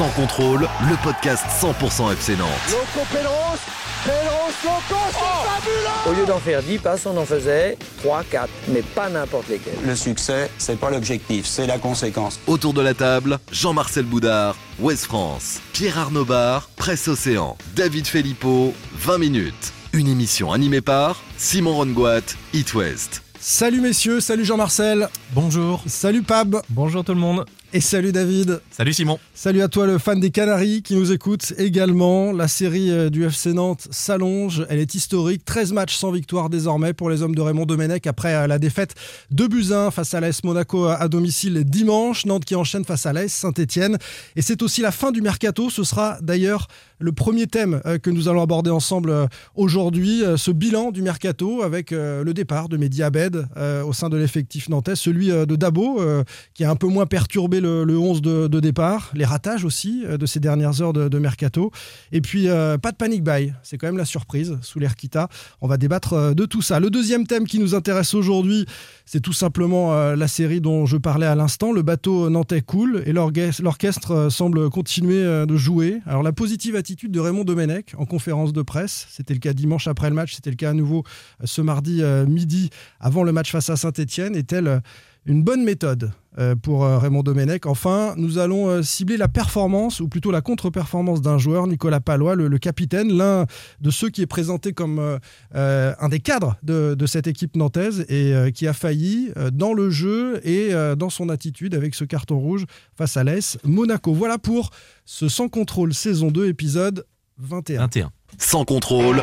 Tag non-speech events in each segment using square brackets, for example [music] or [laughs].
Sans contrôle, le podcast 100% FC Nantes. Loco Pedros, Pedros, Loco, c'est Au lieu d'en faire 10 passes, on en faisait 3, 4, mais pas n'importe lesquels. Le succès, c'est pas l'objectif, c'est la conséquence. Autour de la table, Jean-Marcel Boudard, Ouest France, Pierre Arnaud Bar, Presse Océan, David Filippo, 20 minutes. Une émission animée par Simon Rongoat, It West. Salut messieurs, salut Jean-Marcel. Bonjour. Salut Pab. Bonjour tout le monde. Et salut David. Salut Simon. Salut à toi le fan des Canaries qui nous écoute également. La série euh, du FC Nantes s'allonge, elle est historique. 13 matchs sans victoire désormais pour les hommes de Raymond Domenech après euh, la défaite de Buzyn face à l'AS Monaco à domicile dimanche. Nantes qui enchaîne face à l'AS Saint-Etienne. Et c'est aussi la fin du mercato. Ce sera d'ailleurs le premier thème euh, que nous allons aborder ensemble aujourd'hui. Ce bilan du mercato avec le départ de Mehdi Abed au sein de l'effectif nantais, celui de Dabo qui a un peu moins perturbé le, 11 de, départ, les ratages aussi euh, de ces dernières heures de, mercato. Et puis, euh, pas de panic buy, c'est quand même la surprise sous l'air. On va débattre euh, de tout ça. Le deuxième thème qui nous intéresse aujourd'hui, c'est tout simplement la série dont je parlais à l'instant. Le bateau nantais coule et l'orchestre semble continuer de jouer. Alors, la positive attitude de Raymond Domenech en conférence de presse, c'était le cas dimanche après le match, c'était le cas à nouveau ce mardi midi avant le match face à Saint-Etienne, est-elle une bonne méthode euh, pour euh, Raymond Domenech. Enfin, nous allons euh, cibler la performance, ou plutôt la contre-performance d'un joueur, Nicolas Palois, le, capitaine, l'un de ceux qui est présenté comme un des cadres de, cette équipe nantaise et qui a failli dans le jeu et dans son attitude avec ce carton rouge face à l'AS Monaco. Voilà pour ce Sans contrôle saison 2, épisode 21. 21. Sans contrôle.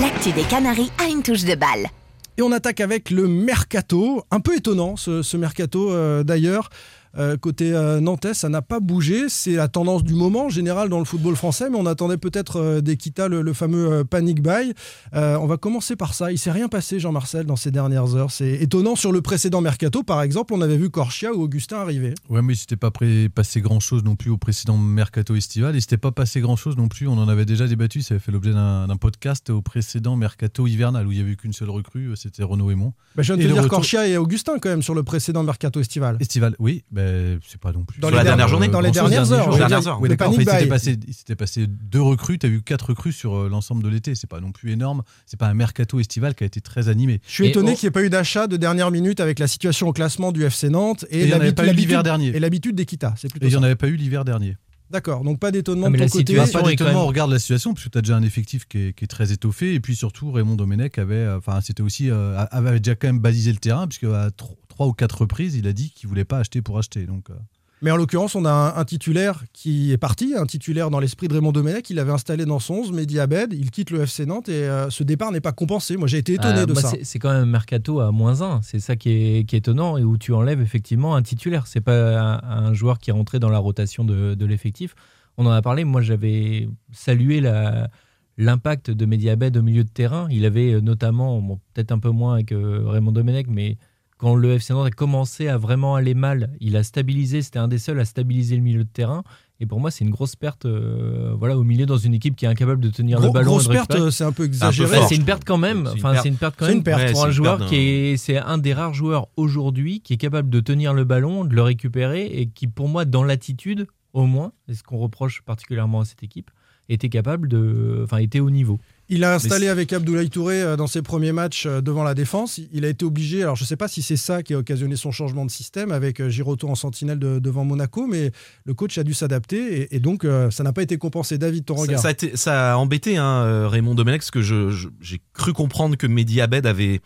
L'actu des Canaries a une touche de balle. Et on attaque avec le mercato. Un peu étonnant ce, mercato euh, d'ailleurs. Euh, côté euh, nantais, ça n'a pas bougé. C'est la tendance du moment général dans le football français, mais on attendait peut-être euh, d'Equita le, fameux panic buy. on va commencer par ça. Il s'est rien passé, Jean-Marcel, dans ces dernières heures. C'est étonnant. Sur le précédent mercato, par exemple, on avait vu Corchia ou Augustin arriver. Ouais, mais il s'était pas passé grand-chose non plus au précédent mercato estival. Il s'était pas passé grand-chose non plus. On en avait déjà débattu. Ça avait fait l'objet d'un podcast au précédent mercato hivernal où il y avait qu'une seule recrue. C'était Renaud Aymon. Bah, je viens de te dire Corchia et Augustin quand même sur le précédent mercato estival. Estival, oui. Bah, c'est pas non plus. Dans les dernières journées, dans les dernières heures. il s'était passé, passé, deux recrues. Tu as eu quatre recrues sur euh, l'ensemble de l'été. C'est pas non plus énorme. C'est pas un mercato estival qui a été très animé. Je suis étonné qu'il n'y ait pas eu d'achat de dernière minute avec la situation au classement du FC Nantes et, l'habitude dernier. Et l'habitude d'Equita. Et il n'y en avait pas eu l'hiver dernier. D'accord, donc pas d'étonnement ah, de ton côté. Pas d'étonnement, on regarde la situation, parce que tu as déjà un effectif qui est, très étoffé, et puis surtout Raymond Domenech avait, euh, enfin c'était aussi, euh, avait déjà quand même balisé le terrain, puisque à trois ou quatre reprises, il a dit qu'il voulait pas acheter pour acheter. Donc, mais en l'occurrence, on a un, titulaire qui est parti, un titulaire dans l'esprit de Raymond Domenech. Il avait installé dans son 11, Mehdi Abed. Il quitte le FC Nantes et euh, ce départ n'est pas compensé. Moi, j'ai été étonné euh, de ça. C'est quand même un mercato à moins 1. C'est ça qui est, étonnant et où tu enlèves effectivement un titulaire. C'est pas un, joueur qui est rentré dans la rotation de, l'effectif. On en a parlé. Moi, j'avais salué l'impact de Mehdi Abed au milieu de terrain. Il avait euh, notamment, peut-être un peu moins avec Raymond Domenech, mais quand le FC Nantes a commencé à vraiment aller mal, il a stabilisé, c'était un des seuls à stabiliser le milieu de terrain. Et pour moi, c'est une grosse perte euh, voilà, au milieu dans une équipe qui est incapable de tenir le ballon. Grosse perte, c'est un peu exagéré. c'est une perte quand même. Enfin, c'est une perte quand même pour un joueur qui est, c'est un des rares joueurs aujourd'hui qui est capable de tenir le ballon, de le récupérer et qui, pour moi, dans l'attitude, au moins, c'est ce qu'on reproche particulièrement à cette équipe, était capable de, enfin, était au niveau. Il a installé avec Abdoulaye Touré euh, dans ses premiers matchs euh, devant la défense. Il a été obligé, alors je ne sais pas si c'est ça qui a occasionné son changement de système avec euh, Giroto en sentinelle devant Monaco, mais le coach a dû s'adapter et, donc ça n'a pas été compensé. David, ton regard Ça, a, ça a embêté hein, Raymond Domenech parce que j'ai cru comprendre que Mehdi Abed avait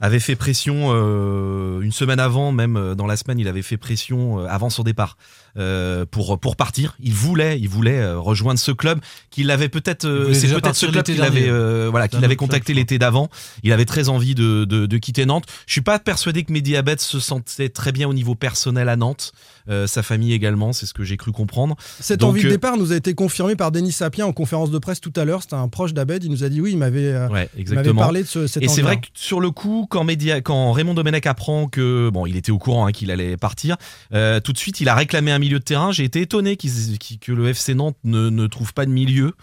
avait fait pression euh, une semaine avant, même dans la semaine, il avait fait pression avant son départ pour pour partir. Il voulait, il voulait rejoindre ce club qu'il avait peut-être. C'est peut-être ce club qu'il avait voilà qu'il avait contacté l'été d'avant. Il avait très envie de, de, de, quitter Nantes. Je suis pas persuadé que Mehdi Abed se sentait très bien au niveau personnel à Nantes. sa famille également, c'est ce que j'ai cru comprendre. Cette envie de départ nous a été confirmée par Denis Sapien en conférence de presse tout à l'heure. C'était un proche d'Abed. Il nous a dit oui, il m'avait ouais, parlé de ce, cette Et c'est vrai que sur le coup, quand, Média, quand Raymond Domenech apprend que, bon, il était au courant hein, qu'il allait partir, euh, tout de suite, il a réclamé un milieu de terrain. J'ai été étonné que le FC Nantes ne, ne trouve pas de milieu.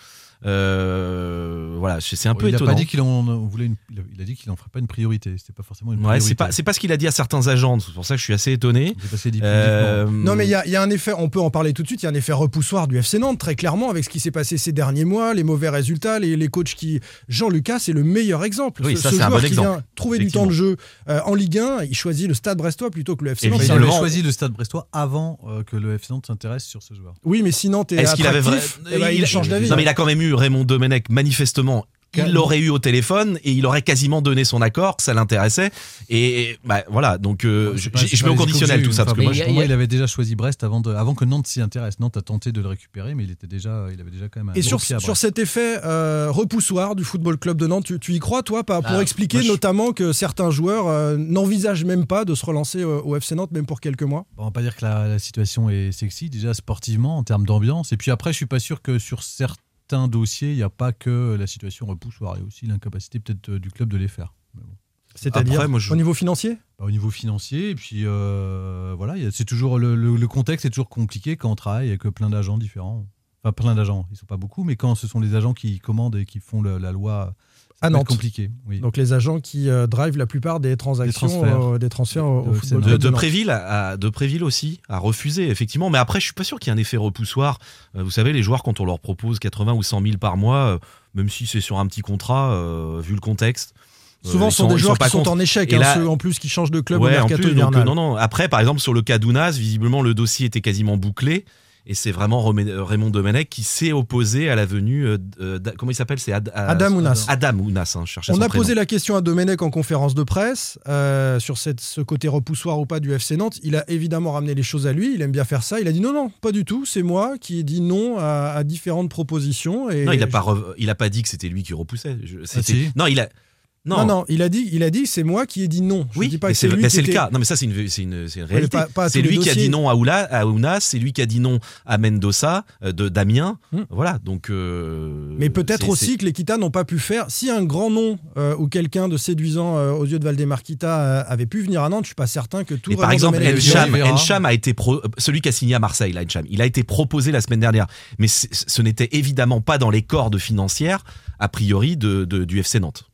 Euh, voilà, c'est un peu il a étonnant. pas dit qu'il en on voulait une- il a- il a dit qu'il en ferait pas une priorité. C'était pas forcément une Ouais, priorité. c'est pas c'est pas ce qu'il a dit à certains agents. C'est pour ça que je suis assez étonné. A Euh, Non, mais il y, a- il y a un effet, on peut en parler tout de suite, il y a un effet repoussoir du FC Nantes, très clairement, avec ce qui s'est passé ces derniers mois, les mauvais résultats, les, les coachs qui. Jean-Lucas, c'est le meilleur exemple. Oui, ce ça, ce c'est un joueur bon qui exemple. vient trouver du temps de jeu euh, en Ligue 1, il choisit le stade brestois plutôt que le FC Nantes. Il avait choisi le stade brestois avant euh, que le FC Nantes s'intéresse sur ce joueur. Oui, mais si Nantes est, Est-ce qu'il avait vrai eh ben, il, change d'avis. Non, mais il a quand même eu Raymond Domenech manifestement. Il l'aurait eu au téléphone et il aurait quasiment donné son accord que ça l'intéressait. Et bah, voilà, donc euh, je, pas- je- c'est je pas mets au conditionnel tout ça. Parce que moi, a- pour moi, il avait déjà choisi Brest avant, de- avant que Nantes s'y intéresse. Nantes a tenté de le récupérer, mais il était déjà, il avait déjà quand même un Et sur, pied à sur cet effet euh, repoussoir du Football Club de Nantes, tu, tu y crois, toi, pas, pour Ah, expliquer moi, je- notamment que certains joueurs euh, n'envisagent même pas de se relancer au FC Nantes, même pour quelques mois? Bon, on va pas dire que la, la situation est sexy déjà sportivement en termes d'ambiance. Et puis après, je suis pas sûr que sur certains dossiers, il n'y a pas que la situation repoussoire. Il y a aussi l'incapacité peut-être euh, du club de les faire. Bon. C'est-à-dire je- au niveau financier? Bah, au niveau financier, et puis euh, voilà, c'est toujours le, le- le contexte est toujours compliqué quand on travaille avec plein d'agents différents. Enfin, plein d'agents, ils sont pas beaucoup, mais quand ce sont les agents qui commandent et qui font le- la loi, À Nantes. compliqué. Oui. Donc les agents qui euh, drivent la plupart des transactions, transferts. euh, des transferts au, au De Football De. Préville, à, à- de Préville aussi, a refusé, effectivement. Mais après, je suis pas sûr qu'il y ait un effet repoussoir. Euh, vous savez, les joueurs, quand on leur propose 80 ou 100 000 par mois, euh, même si c'est sur un petit contrat, euh, vu le contexte. euh, Souvent, ce sont des joueurs pas qui sont en échec, Et hein, là- ceux en plus qui changent de club Ouais, au en mercato plus, donc, hivernal. euh, non, non. Après, par exemple, sur le cas d'Ounas, visiblement, le dossier était quasiment bouclé. Et c'est vraiment Raymond Domenech qui s'est opposé à la venue. euh, euh, comment il s'appelle C'est Ad- euh, Adam Ounas. Adam Ounas, hein, je On a prénom. posé la question à Domenech en conférence de presse euh, sur cette- ce côté repoussoir ou pas du FC Nantes. Il a évidemment ramené les choses à lui. Il aime bien faire ça. Il a dit non, non, pas du tout. C'est moi qui ai dit non à, à différentes propositions. Et Non, il a pas, rev- il a pas dit que c'était lui qui repoussait. Je- si. Non, il a. Non, non, il a dit, il a dit, c'est moi qui ai dit non. Je Oui, dis pas mais c'est mais le était- cas. Non, mais ça, c'est une, c'est une, une mais réalité. C'est lui qui a dit non à, Oula, à Ounas, c'est lui qui a dit non à Mendoza, euh, de Damien. Hmm. Voilà, donc. euh, Mais peut-être aussi que les Kita n'ont pas pu faire. Si un grand nom euh, ou quelqu'un de séduisant euh, aux yeux de Valdemar Kita avait pu venir à Nantes, je suis pas certain que tout. Et par exemple, Encham, a été pro- celui qui a signé à Marseille, là, Encham. Il a été proposé la semaine dernière, mais ce n'était évidemment pas dans les cordes financières a priori de, de- du FC Nantes.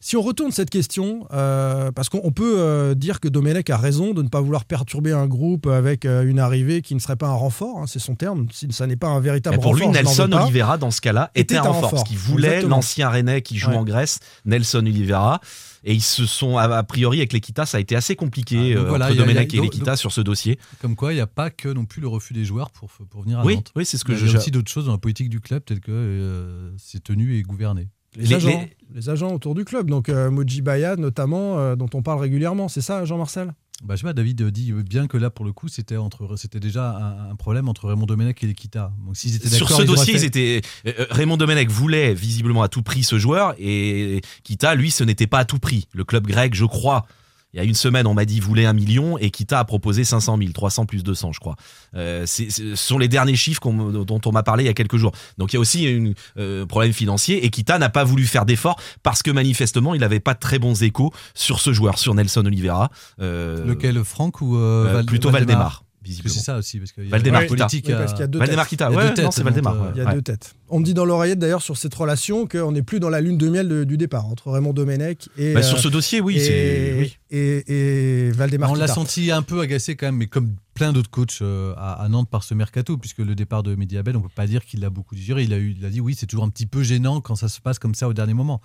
Si on retourne cette question, euh, parce qu'on on peut euh, dire que Domenech a raison de ne pas vouloir perturber un groupe avec euh, une arrivée qui ne serait pas un renfort, hein, c'est son terme. Si ça n'est pas un véritable Mais pour lui, renfort, Nelson. Oliveira, dans ce cas-là, était, Était un renfort. renfort. Parce qu'il voulait l'ancien Rennais qui joue Ouais. en Grèce, Nelson Oliveira. Et ils se sont, a priori, avec l'Equita, ça a été assez compliqué Ah, euh, voilà, entre Domenech et l'Equita sur ce dossier. Comme quoi, il n'y a pas que non plus le refus des joueurs pour, pour venir à Oui, Nantes. oui, c'est ce que il y a, je. il y a aussi d'autres choses dans la politique du club, telles que euh, c'est tenu et gouverné. Les, Les- agents, les- les agents autour du club, donc euh, Moji Baya notamment, euh, dont on parle régulièrement, c'est ça, Jean-Marcel? Bah, je sais pas, David dit bien que là, pour le coup, c'était entre, c'était déjà un, un problème entre Raymond Domenech et l'Equita. Donc, s'ils étaient Sur d'accord, ce ils dossier, fait- ils étaient, euh, Raymond Domenech voulait visiblement à tout prix ce joueur et Kita, lui, ce n'était pas à tout prix. Le club grec, je crois, il y a une semaine, on m'a dit voulait un million et Kita a proposé 500 000, 300 plus 200, je crois. Euh, c'est- ce sont les derniers chiffres dont on m'a parlé il y a quelques jours. Donc il y a aussi un euh, problème financier et Kita n'a pas voulu faire d'efforts parce que manifestement, il n'avait pas de très bons échos sur ce joueur, sur Nelson Oliveira. Euh, Lequel, Franck ou euh, euh, Val- plutôt Valdemar, visiblement. c'est ça aussi, parce qu'il y a Valdemar politique. Oui, à- parce qu'il y a deux Valdemar têtes. Kita, Il y a ouais, deux têtes, non, c'est Valdemar. Il y a Ouais. deux têtes. On me dit dans l'oreillette d'ailleurs sur cette relation qu'on n'est plus dans la lune de miel de- du départ entre Raymond Domenech et, Bah, euh, sur ce dossier, oui, et, c'est. oui. et, et Valdemar On l'a senti un peu agacé quand même, mais comme plein d'autres coachs euh, à, à Nantes par ce mercato, puisque le départ de Mediabel, on peut pas dire qu'il l'a beaucoup digéré. Il a, eu, il a dit oui, c'est toujours un petit peu gênant quand ça se passe comme ça au dernier moment.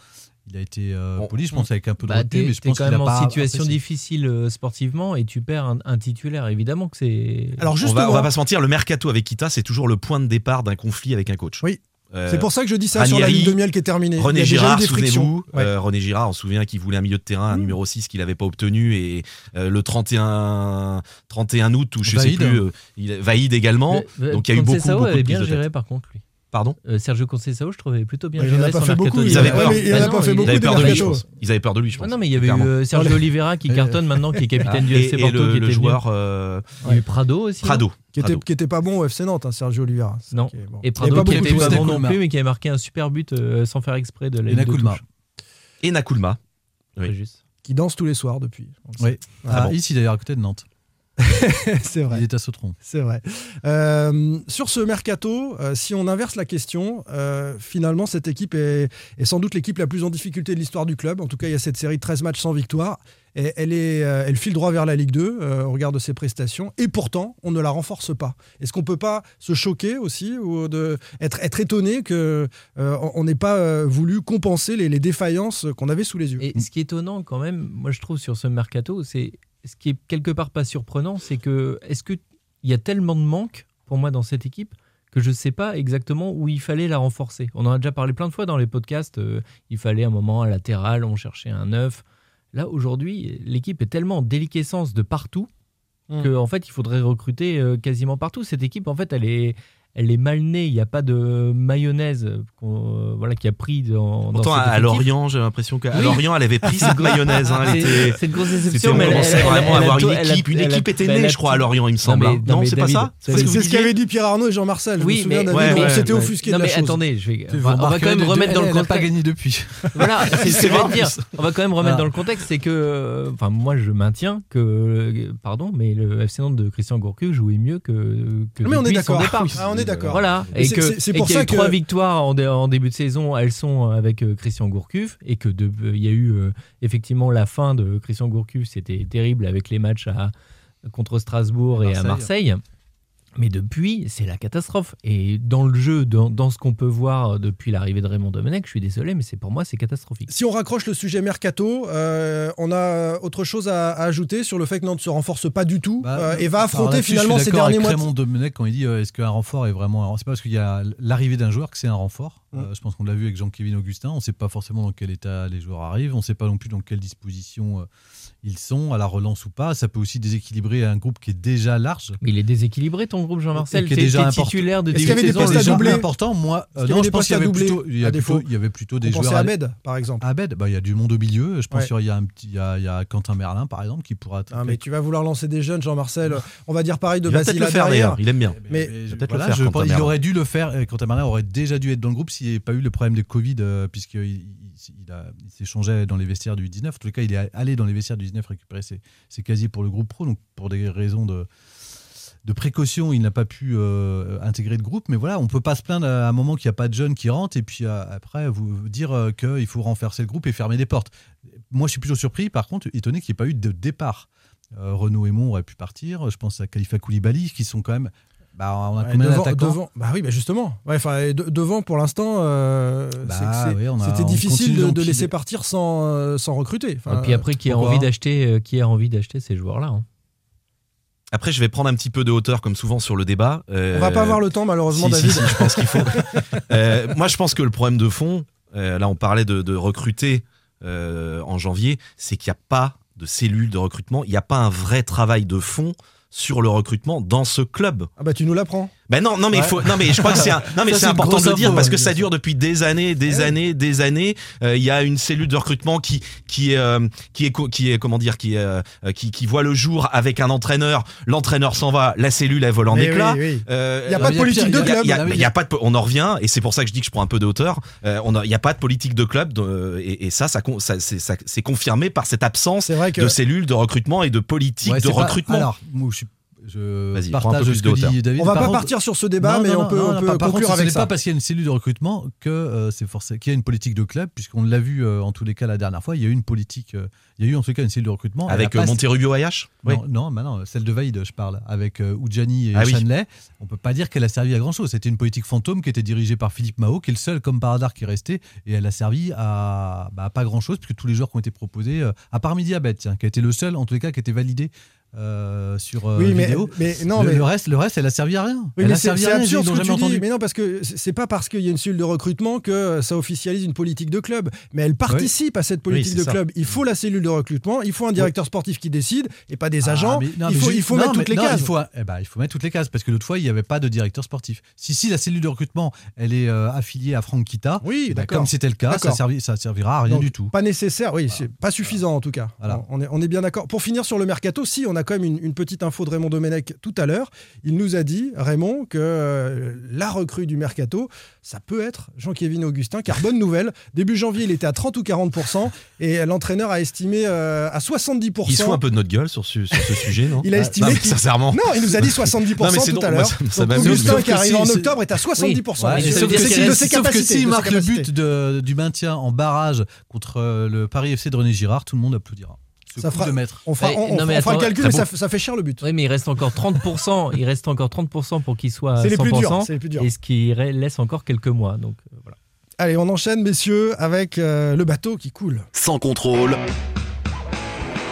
Il a été euh, On- poli, je pense, avec un peu de Bah, recul, mais je pense quand même en pas situation difficile euh, sportivement et tu perds un, un titulaire. Évidemment que c'est. Alors On justement, va, on va pas se mentir, le mercato avec Kita, c'est toujours le point de départ d'un conflit avec un coach. Oui. Euh, c'est pour ça que je dis ça sur la lune de miel qui est terminée. René Il y a déjà eu Girard, souvenez-vous, Ouais. euh, René Girard, on se souvient qu'il voulait un milieu de terrain, un Mmh. numéro 6 qu'il n'avait pas obtenu, et euh, le 31, 31 août, ou je Vaïd. sais plus, euh, il, Vaïd également. Mais, donc, il y a eu beaucoup, beaucoup de bien géré par contre lui. Pardon Euh, Sergio Conceição, je trouvais plutôt bien il en géré a pas son fait beaucoup, Ils il avaient a- peur. ouais, mais il en Bah a non, pas fait il- Ils beaucoup avaient des peur de lui, je mercato. pense. Ils avaient peur de lui, je pense. Ah non, mais il y avait eu euh, Sergio Oliveira qui cartonne maintenant, qui est capitaine du Et, FC et Porto, le, qui le était joueur euh, venu. Il y a eu Prado aussi. Prado. Qui était, Prado. qui était pas bon au FC Nantes, hein, Sergio Oliveira. Non. qui est bon. Et Prado pas qui était pas bon non plus, mais qui avait marqué un super but euh, sans faire exprès de la Et Nakulma. Et Nakulma. Oui. Qui danse tous les soirs depuis. Oui. Ah Ah, bon. Ici d'ailleurs, à côté de Nantes. [laughs] c'est vrai. Il est à Sautron. C'est vrai. Euh, sur ce mercato, euh, si on inverse la question, euh, finalement, cette équipe est, est sans doute l'équipe la plus en difficulté de l'histoire du club. En tout cas, il y a cette série de 13 matchs sans victoire. Et elle, est, euh, elle file droit vers la Ligue 2 euh, au regard de ses prestations. Et pourtant, on ne la renforce pas. Est-ce qu'on peut pas se choquer aussi ou de, être, être étonné qu'on on n'ait pas euh, voulu compenser les, les défaillances qu'on avait sous les yeux? Et ce qui est étonnant quand même, moi je trouve sur ce mercato, c'est ce qui est quelque part pas surprenant, c'est que est-ce que il y a tellement de manques pour moi dans cette équipe que je ne sais pas exactement où il fallait la renforcer. On en a déjà parlé plein de fois dans les podcasts. euh, il fallait un moment un latéral, on cherchait un neuf. Là aujourd'hui, l'équipe est tellement en déliquescence de partout Mm. que en fait il faudrait recruter euh, quasiment partout. Cette équipe en fait elle est elle est mal née. Il n'y a pas de mayonnaise qu'on- euh, voilà qui a pris dans. Pourtant, à. Lorient, j'ai l'impression qu'à Oui. Lorient, elle avait pris [laughs] cette mayonnaise. hein, C'est- une grosse déception, on mais elle- vraiment elle à a avoir tout- une équipe. Une équipe était née, je crois, à Lorient, il me semble. mais- hein. non, Non, mais c'est pas ça c'est- ce que vous C'est ce disiez qu'avaient dit Pierre Arnaud et Jean-Marcel. Je Oui, me souviens, mais- on s'était offusqué Non de la mais chose. attendez, je vais. Tu On va, on quand même remettre dans le elle a pas contexte. gagné depuis. [laughs] Voilà, [laughs] c'est ce que dire. On va quand même remettre dans le contexte, c'est que, enfin, moi, je maintiens que, euh, pardon, mais le FC Nantes de Christian Gourcuff jouait mieux que. que Mais on est d'accord. Est d'accord. Voilà, Et que c'est- c'est et pour qu'il y a ça eu que- trois victoires en, dé- en début de saison, elles sont avec euh, Christian Gourcuff, et que euh, il y a eu euh, effectivement la fin de Christian Gourcuff, c'était terrible avec les matchs à, contre Strasbourg et, à Marseille. Mais depuis, c'est la catastrophe. Et dans le jeu, dans, dans ce qu'on peut voir depuis l'arrivée de Raymond Domenech, je suis désolé, mais c'est pour moi, c'est catastrophique. Si on raccroche le sujet mercato, euh, on a autre chose à, à ajouter sur le fait que Nantes se renforce pas du tout Bah, euh, et va affronter finalement ces derniers mois. Raymond Domenech quand il dit euh, est-ce qu'un renfort est vraiment un renfort? C'est pas parce qu'il y a l'arrivée d'un joueur que c'est un renfort. Mm. Euh, je pense qu'on l'a vu avec Jean-Kévin Augustin. On ne sait pas forcément dans quel état les joueurs arrivent. On ne sait pas non plus dans quelle disposition euh, ils sont, à la relance ou pas. Ça peut aussi déséquilibrer un groupe qui est déjà large. Mais il est déséquilibré ton groupe, Jean-Marcel. Qui est déjà titulaire de Est-ce début qu'il y avait de des postes à doubler important. Moi, Est-ce euh, qu'il y non, je pense qu'il y avait doubler, plutôt, il y avait plutôt, il y avait plutôt des On joueurs. à Med, par exemple. Abed, bah, il y a du monde au milieu. Je pense Ouais. qu'il y a un petit, il y a, il y a Quentin Merlin par exemple qui pourra. Ah, mais tu vas vouloir lancer des jeunes, Jean-Marcel. On va dire pareil de Il va peut-être Basile le faire derrière. d'ailleurs, il aime bien. Mais- Mais peut-être voilà, le faire, je Quentin pense- il aurait dû le faire. et Quentin Merlin aurait déjà dû être dans le groupe s'il n'y avait pas eu le problème de Covid, euh, puisqu'il il s'échangeait dans les vestiaires du 19. En tout cas, il est allé dans les vestiaires du 19 récupérer ses, ses casiers pour le groupe pro. Donc, pour des raisons de, précaution, il n'a pas pu euh, intégrer le groupe. Mais voilà, on peut pas se plaindre à un moment qu'il n'y a pas de jeunes qui rentrent et puis euh, après vous vous dire euh, qu'il faut renforcer le groupe et fermer des portes. Moi, je suis plutôt surpris, par contre, étonné qu'il n'y ait pas eu de départ. Euh, Renaud Aymon aurait pu partir. Je pense à Khalifa Koulibaly, qui sont quand même. Bah, on a Ouais, combien devant, devant- bah oui, bah justement. Ouais, de- devant, pour l'instant, euh, Bah oui, c'était difficile de, laisser partir sans, euh, sans recruter. Enfin, Et puis après, qui a envie d'acheter, euh, qui a envie d'acheter ces joueurs-là hein Après, je vais prendre un petit peu de hauteur, comme souvent, sur le débat. on va pas avoir le temps, malheureusement, si, David. si, je pense qu'il faut. [laughs] Euh, moi, je pense que le problème de fond, euh, là, on parlait de, de recruter euh, en janvier, c'est qu'il n'y a pas de cellule de recrutement, il n'y a pas un vrai travail de fond sur le recrutement dans ce club. Ah bah tu nous l'apprends. Ben non, non mais il faut, non mais je crois que c'est, un- [laughs] non mais c'est important de le dire parce que ça dure depuis des années, des années, des années. Euh, Il y a une cellule de recrutement qui qui est euh, qui est qui est comment dire qui est euh, qui qui voit le jour avec un entraîneur. L'entraîneur s'en va, la cellule elle vole en Mais éclats. oui, oui. Euh, Il y a pas de il y politique de il y club. il y a- il y pas de, on en revient et c'est pour ça que je dis que je prends un peu de hauteur. Euh, on a- il n'y a pas de politique de club de- et, et ça, ça, ça, c'est, confirmé par cette absence C'est vrai que de cellules de recrutement et de politique Ouais, de pas- recrutement. alors, moi, je, suis- je partage ce que dit David. on va Par pas contre- partir sur ce débat, Non, mais non, on peut, non, on non, peut par- conclure contre, avec ce n'est pas parce qu'il y a une cellule de recrutement que euh, c'est forcé qu'il y a une politique de club, puisqu'on l'a vu euh, en tous les cas la dernière fois. Il y a eu une politique, euh, il y a eu en tout cas une cellule de recrutement avec euh, Monterrubio Ayash. Oui. Non, non, bah non, celle de Vaïd, je parle, avec euh, Oudjani et Ah oui. On peut pas dire qu'elle a servi à grand chose. C'était une politique fantôme qui était dirigée par Philippe Mao, qui est le seul, comme par hasard, qui est resté. Et elle a servi à, bah, à pas grand chose, puisque tous les joueurs qui ont été proposés, euh, à part Midi Abed, tiens, qui a été le seul, en tous les cas, qui a été validé euh, sur euh, Oui, mais, vidéo. mais non, le, mais le reste, le reste, elle a servi à rien. Oui, elle mais a servi à rien. absurde ils ce l'ont que jamais entendu. Mais non, parce que c'est pas parce qu'il y a une cellule de recrutement que ça officialise une politique de club. Mais elle participe à cette politique de ça. club. Il faut la cellule de recrutement, il faut un directeur sportif qui décide et pas des Ah, agents. mais- non, il faut, il faut non, mettre toutes les cases. Il faut, eh ben, il faut mettre toutes les cases parce que l'autre fois, il n'y avait pas de directeur sportif. Si, si la cellule de recrutement, elle est euh, affiliée à Franck Kita, Oui, eh ben, comme c'était le cas, ça, servi- ça servira à rien Donc, du tout. Pas nécessaire, oui, pas suffisant en tout cas. Voilà. On est, on est bien d'accord. Pour finir sur le mercato, si on a a quand même une, une petite info de Raymond Domenech tout à l'heure. Il nous a dit, Raymond, que euh, la recrue du mercato, ça peut être Jean-Kévin Augustin, car bonne nouvelle, début janvier, il était à 30 ou 40%, et l'entraîneur a estimé euh, à 70%. Il se fout un peu de notre gueule sur ce, sur ce sujet, non [laughs] Il a estimé Non, sincèrement. Non, il nous a dit 70% [laughs] Non, mais c'est tout drôle, à l'heure. Augustin qui arrive si- en octobre est à 70%. Ouais, Et mais c'est- ça veut dire c'est- qu'il de reste- ses Sauf que capacités, s'il ses marque le but de- du maintien en barrage contre euh, le Paris FC de René Girard, tout le monde applaudira. Ce Ça coup fera- de maître. On fera, on- non, on mais fera le calcul, ça mais ça, fait cher le but. Oui, mais il reste encore 30%. il reste encore 30% pour qu'il soit à C'est les 100%. plus durs. C'est les plus durs. Et ce qui laisse encore quelques mois. Donc euh, voilà. Allez, on enchaîne, messieurs, avec euh, le bateau qui coule. Sans contrôle,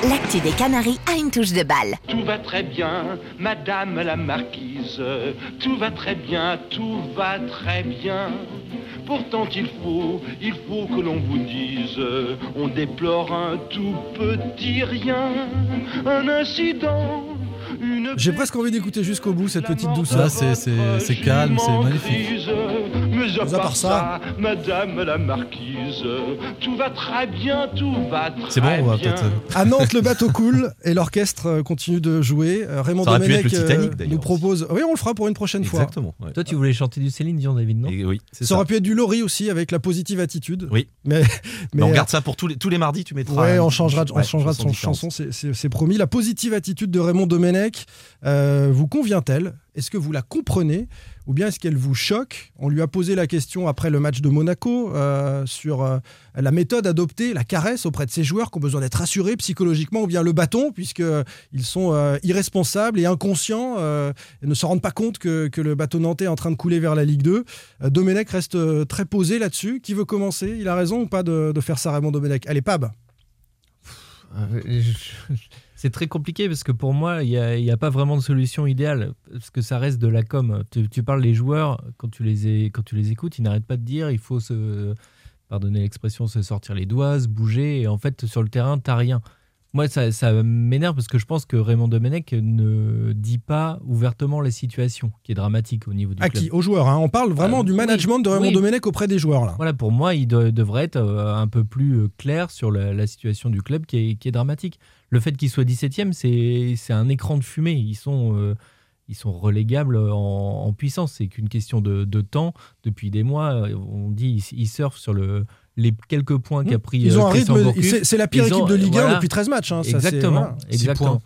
L'actu des Canaries a une touche de balle. Tout va très bien, Madame la Marquise. Tout va très bien, tout va très bien. Pourtant il faut, il faut que l'on vous dise, on déplore un tout petit rien, un incident. J'ai presque envie d'écouter jusqu'au bout cette petite Là, douceur. c'est- c'est- calme, c'est magnifique. Mais à Mais à part ça, Madame la Marquise, tout va très bien, tout va très bien. C'est bon, on va peut-être. euh, À Nantes, [laughs] le bateau coule et l'orchestre euh, continue de jouer. Euh, Raymond Ça aurait pu Domenech être le Titanic, d'ailleurs, nous propose. Oui, on le fera pour une prochaine fois. Exactement. ouais. Toi, tu voulais chanter du Céline Dion, David, non? Et oui, c'est Ça ça. aurait pu être du Lori aussi avec la positive attitude. Oui. Mais, Mais on euh, garde ça pour tous les, tous les mardis, tu mettras. Ouais, on changera, de- on ouais, changera de son chanson, c'est promis. La positive attitude de Raymond Domenech euh, vous convient-elle? Est-ce que vous la comprenez? Ou bien est-ce qu'elle vous choque? On lui a posé la question après le match de Monaco euh, sur euh, la méthode adoptée, la caresse auprès de ces joueurs qui ont besoin d'être rassurés psychologiquement, ou bien le bâton, puisqu'ils sont irresponsables et inconscients et ne se rendent pas compte que, le bateau nantais est en train de couler vers la Ligue 2. Euh, Domenech reste très posé là-dessus. Qui veut commencer? Il a raison ou pas de, de faire ça, Raymond Domenech? Allez, Pab C'est très compliqué parce que pour moi, il n'y a, pas vraiment de solution idéale parce que ça reste de la com. Tu, tu parles des joueurs, quand tu les, é- quand tu les écoutes, ils n'arrêtent pas de dire il faut se, pardonnez l'expression, se sortir les doigts, se bouger. Et en fait, sur le terrain, tu rien. Moi, ça, ça m'énerve parce que je pense que Raymond Domenech ne dit pas ouvertement la situation qui est dramatique au niveau du À club. qui Aux joueurs. hein. On parle vraiment Euh, du oui, management de Raymond oui. Domenech auprès des joueurs. Là. Voilà, pour moi, il de- devrait être euh, un peu plus euh, clair sur la, la situation du club qui est, qui est dramatique. Le fait qu'il soit 17e, c'est un écran de fumée. Ils sont, euh, ils sont relégables en, en puissance. C'est qu'une question de, de temps. Depuis des mois, euh, on dit ils, ils surfent sur le, les quelques points qu'a pris Ils ont euh, un Christian rythme. C'est la pire Ils ont- équipe de Ligue 1 voilà. depuis 13 matchs. hein. Ça, exactement, voilà. Exactement. points.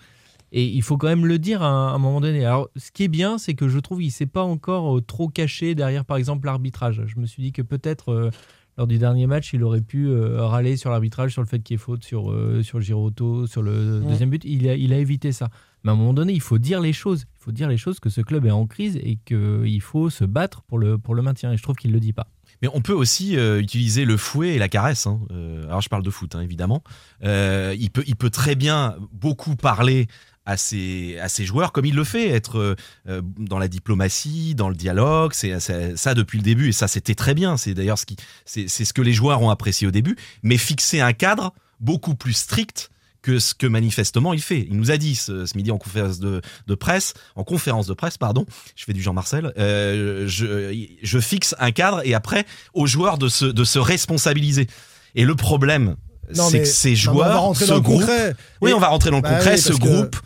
Et il faut quand même le dire à un, à un moment donné. Alors, ce qui est bien, c'est que je trouve qu'il s'est pas encore euh, trop caché derrière, par exemple, l'arbitrage. Je me suis dit que peut-être euh, lors du dernier match, il aurait pu euh, râler sur l'arbitrage, sur le fait qu'il y ait faute sur euh, sur Giroto, sur le deuxième but. Il a, il a évité ça. Mais à un moment donné, il faut dire les choses. Il faut dire les choses que ce club est en crise et qu'il faut se battre pour le pour le maintien. Et je trouve qu'il le dit pas. Mais on peut aussi euh, utiliser le fouet et la caresse. hein. Euh, alors je parle de foot, hein, évidemment. Euh, il, peut, il peut très bien beaucoup parler à ses, à ses joueurs comme il le fait, être euh, dans la diplomatie, dans le dialogue. C'est c'est- ça depuis le début et ça c'était très bien. C'est d'ailleurs ce qui, c'est c'est ce que les joueurs ont apprécié au début. Mais fixer un cadre beaucoup plus strict que ce que manifestement il fait. Il nous a dit ce, ce midi en conférence de, de presse, en conférence de presse, pardon, je fais du Jean-Marcel, euh, je, je fixe un cadre et après aux joueurs de se, de se responsabiliser. Et le problème, c'est que ces joueurs, ce groupe, oui, on va rentrer dans le Bah concret, oui, ce que- groupe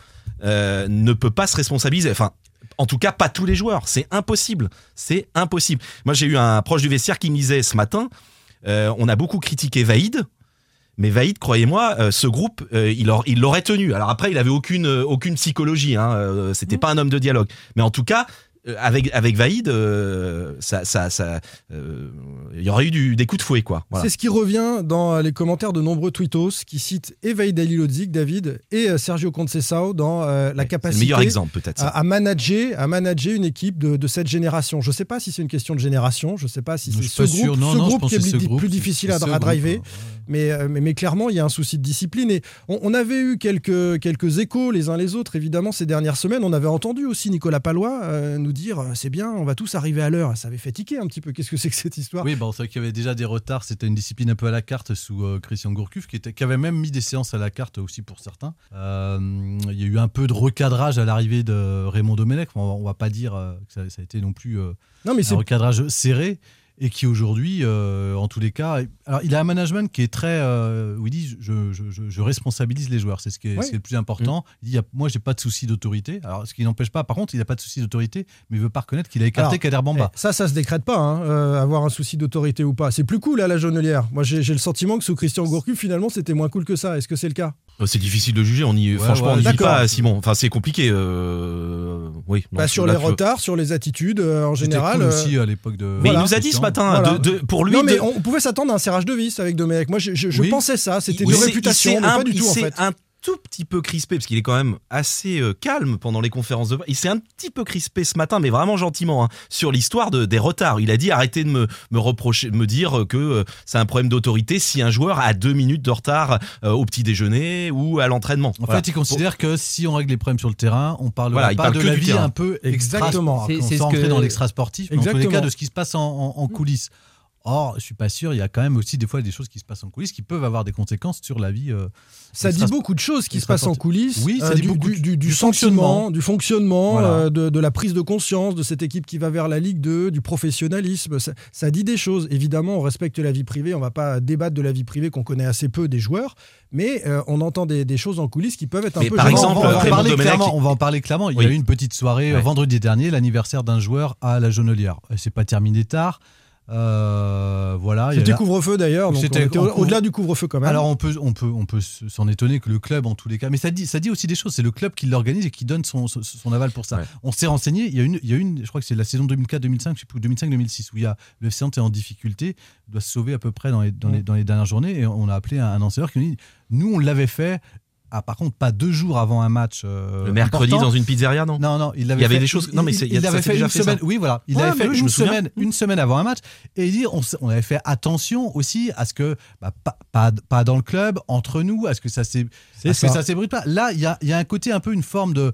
euh, ne peut pas se responsabiliser. Enfin, en tout cas, pas tous les joueurs. C'est impossible. C'est impossible. Moi, j'ai eu un proche du vestiaire qui me disait ce matin, euh, on a beaucoup critiqué Vaïd. Mais Vaïd, croyez-moi, euh, ce groupe, euh, il aur- il l'aurait tenu. Alors après, il avait aucune, aucune psychologie. Hein, C'était Mm. pas un homme de dialogue. Mais en tout cas, avec avec Vaïd, euh, ça, ça, ça, euh, il y aurait eu du- des coups de fouet, quoi. Voilà. C'est ce qui revient dans les commentaires de nombreux tweetos qui citent Evaïd Dalilodzic, David, et euh, Sergio Conceição dans euh, la le capacité meilleur exemple, peut-être. à, manager, à manager une équipe de, de cette génération. Je ne sais pas si c'est une question de génération, je ne sais pas si c'est ce groupe. Non, ce qui est plus, groupe, difficile à, groupe, driver. ouais. Mais, euh, mais, mais clairement, il y a un souci de discipline. Et on, on avait eu quelques, quelques échos les uns les autres, évidemment, ces dernières semaines. On avait entendu aussi Nicolas Palois euh, nous dire euh, c'est bien, on va tous arriver à l'heure. Ça avait fait tiquer un petit peu. Qu'est-ce que c'est que cette histoire? Oui, bon, c'est vrai qu'il y avait déjà des retards. C'était une discipline un peu à la carte sous euh, Christian Gourcuff, qui, était, qui avait même mis des séances à la carte aussi pour certains. Euh, il y a eu un peu de recadrage à l'arrivée de Raymond Domenech. On on va pas dire que ça, ça a été non plus Non, mais un recadrage serré. Et qui aujourd'hui, euh, en tous les cas, alors il a un management qui est très, euh, où il dit je, je- je- je responsabilise les joueurs, c'est ce, qui est Oui. ce qui est le plus important. Il dit il y a- moi j'ai pas de souci d'autorité, alors ce qui n'empêche pas, par contre il n'a pas de souci d'autorité, mais il veut pas reconnaître qu'il a écarté Kader Bamba. Eh, Ça, ça se décrète pas, hein, euh, avoir un souci d'autorité ou pas. C'est plus cool à la Jonelière. Moi, j'ai le sentiment que sous Christian Gourcuff, finalement, c'était moins cool que ça. Est-ce que c'est le cas? C'est difficile de juger. On y, franchement, ouais, on n'y pas, Simon. Enfin, c'est compliqué. euh, Oui. non, Bah, Sur là, les tu- retards, sur les attitudes, euh, en général. cool euh, aussi à l'époque de. Mais Voilà. il nous a dit ce matin, Voilà. de, de- pour lui, non, mais de- on pouvait s'attendre à un serrage de vis avec Domenech. Moi, je, je- je Oui. pensais ça. C'était de réputation, mais un- pas du tout, en fait. un tout petit peu crispé parce qu'il est quand même assez euh, calme pendant les conférences de presse. Il s'est un petit peu crispé ce matin, mais vraiment gentiment, hein, sur l'histoire de, des retards. Il a dit arrêtez de me, me reprocher, de me dire que euh, c'est un problème d'autorité si un joueur a deux minutes de retard euh, au petit déjeuner ou à l'entraînement. En Voilà. fait, il considère que si on règle les problèmes sur le terrain, on parle Voilà, il pas parle de la vie terrain. un peu Exactement. extra. C'est- ce que- dans l'extra sportif, mais en tous les Exactement. cas de ce qui se passe en, en- en coulisses. Or, je suis pas sûr. Il y a quand même aussi des fois des choses qui se passent en coulisses qui peuvent avoir des conséquences sur la vie. euh, Ça dit beaucoup de choses qui se passent en coulisses. Oui, ça euh, dit du, beaucoup du, de- du, du sentiment, fonctionnement. du fonctionnement, Voilà. euh, de, de la prise de conscience de cette équipe qui va vers la Ligue 2, du professionnalisme. Ça, ça dit des choses. Évidemment, on respecte la vie privée. On va pas débattre de la vie privée qu'on connaît assez peu des joueurs, mais euh, on entend des, des choses en coulisses qui peuvent être un Mais peu par exemple, on, va en parler clairement, on va en parler clairement. Il y a eu une petite soirée Ouais. vendredi dernier, l'anniversaire d'un joueur à la Jonelière. C'est pas terminé tard. Euh, voilà. C'était a- couvre-feu d'ailleurs, C'était au- au-delà du couvre-feu quand même. Alors on peut, on peut, on peut s'en étonner que le club, en tous les cas, mais ça dit, ça dit aussi des choses. C'est le club qui l'organise et qui donne son, son, son aval pour ça. Ouais. On s'est renseigné. Il y a une, il y a une, je crois que c'est la saison 2004-2005, je sais plus 2005-2006 où il y a le FC Nantes est en difficulté, doit se sauver à peu près dans les, dans les, dans les dernières journées et on a appelé un, un qui nous dit, nous on l'avait fait. Ah, par contre, pas deux jours avant un match. euh, Le mercredi important. dans une pizzeria, non Non, non, il l'avait Il y avait fait- des choses- non, mais il il s'est fait une fait, ça. semaine. Oui, voilà, il Ouais, avait fait une semaine, une semaine avant un match, et il dit, on, avait fait attention aussi à ce que bah, pas, pas, pas dans le club, entre nous, à ce que ça s'ébruite pas. Là, il y a, il y a un côté un peu une forme de,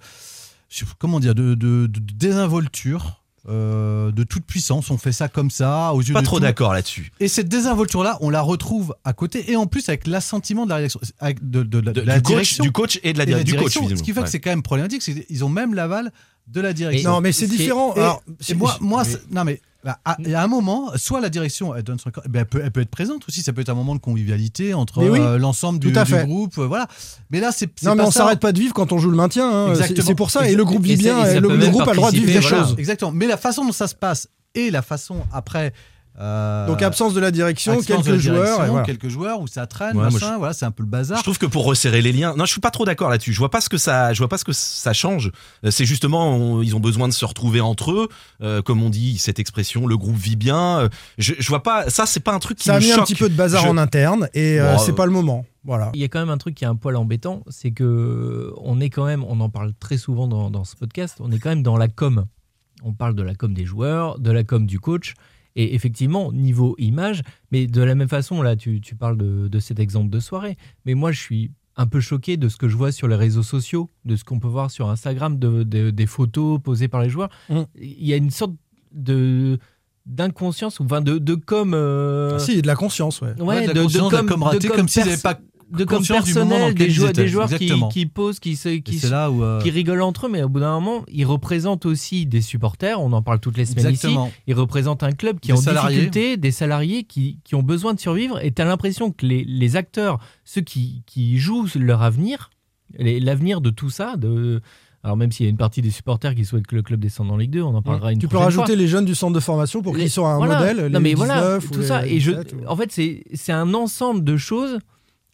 comment dire, de, de, de désinvolture. Euh, de toute puissance, on fait ça comme ça, aux yeux Pas de trop tout. d'accord là-dessus. Et cette désinvolture-là, on la retrouve à côté, et en plus avec l'assentiment de la rédaction, avec de, de- de- De- de la du, coach, direction. du coach et de la, et la du coach, direction, ce qui fait Ouais. que c'est quand même problématique, c'est qu'ils ont même l'aval de la direction. non, mais c'est différent. Et, Alors, et c'est- moi, moi non mais bah, à, il y a un moment, soit la direction, elle donne son accord, eh ben, elle, peut, elle peut être présente aussi. Ça peut être un moment de convivialité entre oui, euh, l'ensemble du, à groupe, euh, voilà. Mais là, c'est Non, mais on s'arrête pas de vivre quand on joue le maintien. hein. C'est- Exactement. C'est pour ça. Et le groupe vit bien. et ça et le, groupe a le droit de vivre des voilà. choses. Exactement. Mais la façon dont ça se passe et la façon après. Euh, Donc absence de la direction, absence de quelques la joueurs. direction, et voilà. quelques joueurs où ça traîne, Ouais, voilà, c'est un peu le bazar. Je trouve que pour resserrer les liens, non, je suis pas trop d'accord là-dessus. Je vois pas ce que ça, je vois pas ce que ça change. Euh, C'est justement, on- ils ont besoin de se retrouver entre eux, euh, comme on dit cette expression, le groupe vit bien. Je, je vois pas, ça c'est pas un truc qui Ça a me mis un petit peu de bazar Je- en interne et euh, Bon, c'est pas le moment. Voilà. Il y a quand même un truc qui est un poil embêtant, c'est que on est quand même, on en parle très souvent dans, dans ce podcast, on est quand même dans la com. On parle de la com des joueurs, de la com du coach, et effectivement, niveau image, mais de la même façon, là, tu, tu parles de, de cet exemple de soirée, mais moi, je suis un peu choqué de ce que je vois sur les réseaux sociaux, de ce qu'on peut voir sur Instagram, de, de- des photos posées par les joueurs. Mm. Il y a une sorte de d'inconscience ou enfin de, de com euh, Ah, si, il y a de la conscience, ouais. Ouais, de la conscience, de la com ratée, comme s'ils pas de comme personnel des joueurs, des joueurs qui, qui posent, qui, qui, là où. euh, qui rigolent entre eux, mais au bout d'un moment, ils représentent aussi des supporters. On en parle toutes les semaines Exactement. ici. Ils représentent un club qui Des est en salariés. difficulté, des salariés qui, qui ont besoin de survivre. Et tu as l'impression que les, les acteurs, ceux qui, qui jouent leur avenir, l'avenir de tout ça, de. Alors même s'il y a une partie des supporters qui souhaitent que le club descende en Ligue 2, on en parlera une Tu peux rajouter fois. les jeunes du centre de formation pour qu'ils soient un voilà. modèle. Non les mais voilà, 19 ou tout les ça. Et je, 17 ou- en fait, c'est un ensemble de choses,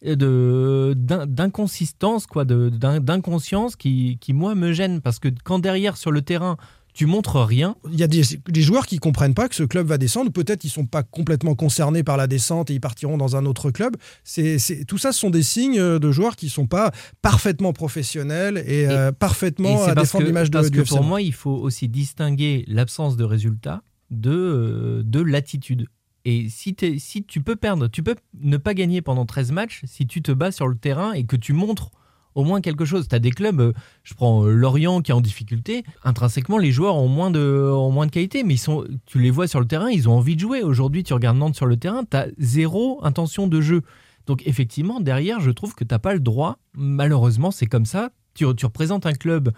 de d'in- d'inconsistance, quoi, de- d'in- d'inconscience qui, qui moi me gêne parce que quand derrière sur le terrain tu montres rien, Il y a des, des joueurs qui comprennent pas que ce club va descendre. Peut-être ils sont pas complètement concernés par la descente et ils partiront dans un autre club. C'est, c'est- tout ça, ce sont des signes euh, de joueurs qui sont pas parfaitement professionnels et, euh, Et parfaitement c'est à parce défendre que, l'image de parce du que FC pour moi, il faut aussi distinguer l'absence de résultats de, euh, de l'attitude. Et si, tu peux perdre, tu peux ne pas gagner pendant 13 matchs si tu te bats sur le terrain et que tu montres au moins quelque chose. Tu as des clubs, euh, je prends euh, Lorient qui est en difficulté, intrinsèquement les joueurs ont moins de, moins de qualité, mais ils sont, tu les vois sur le terrain, ils ont envie de jouer. Aujourd'hui, tu regardes Nantes sur le terrain, tu as zéro intention de jeu. Donc effectivement, derrière, je trouve que tu n'as pas le droit, malheureusement, c'est comme ça, tu représentes un club,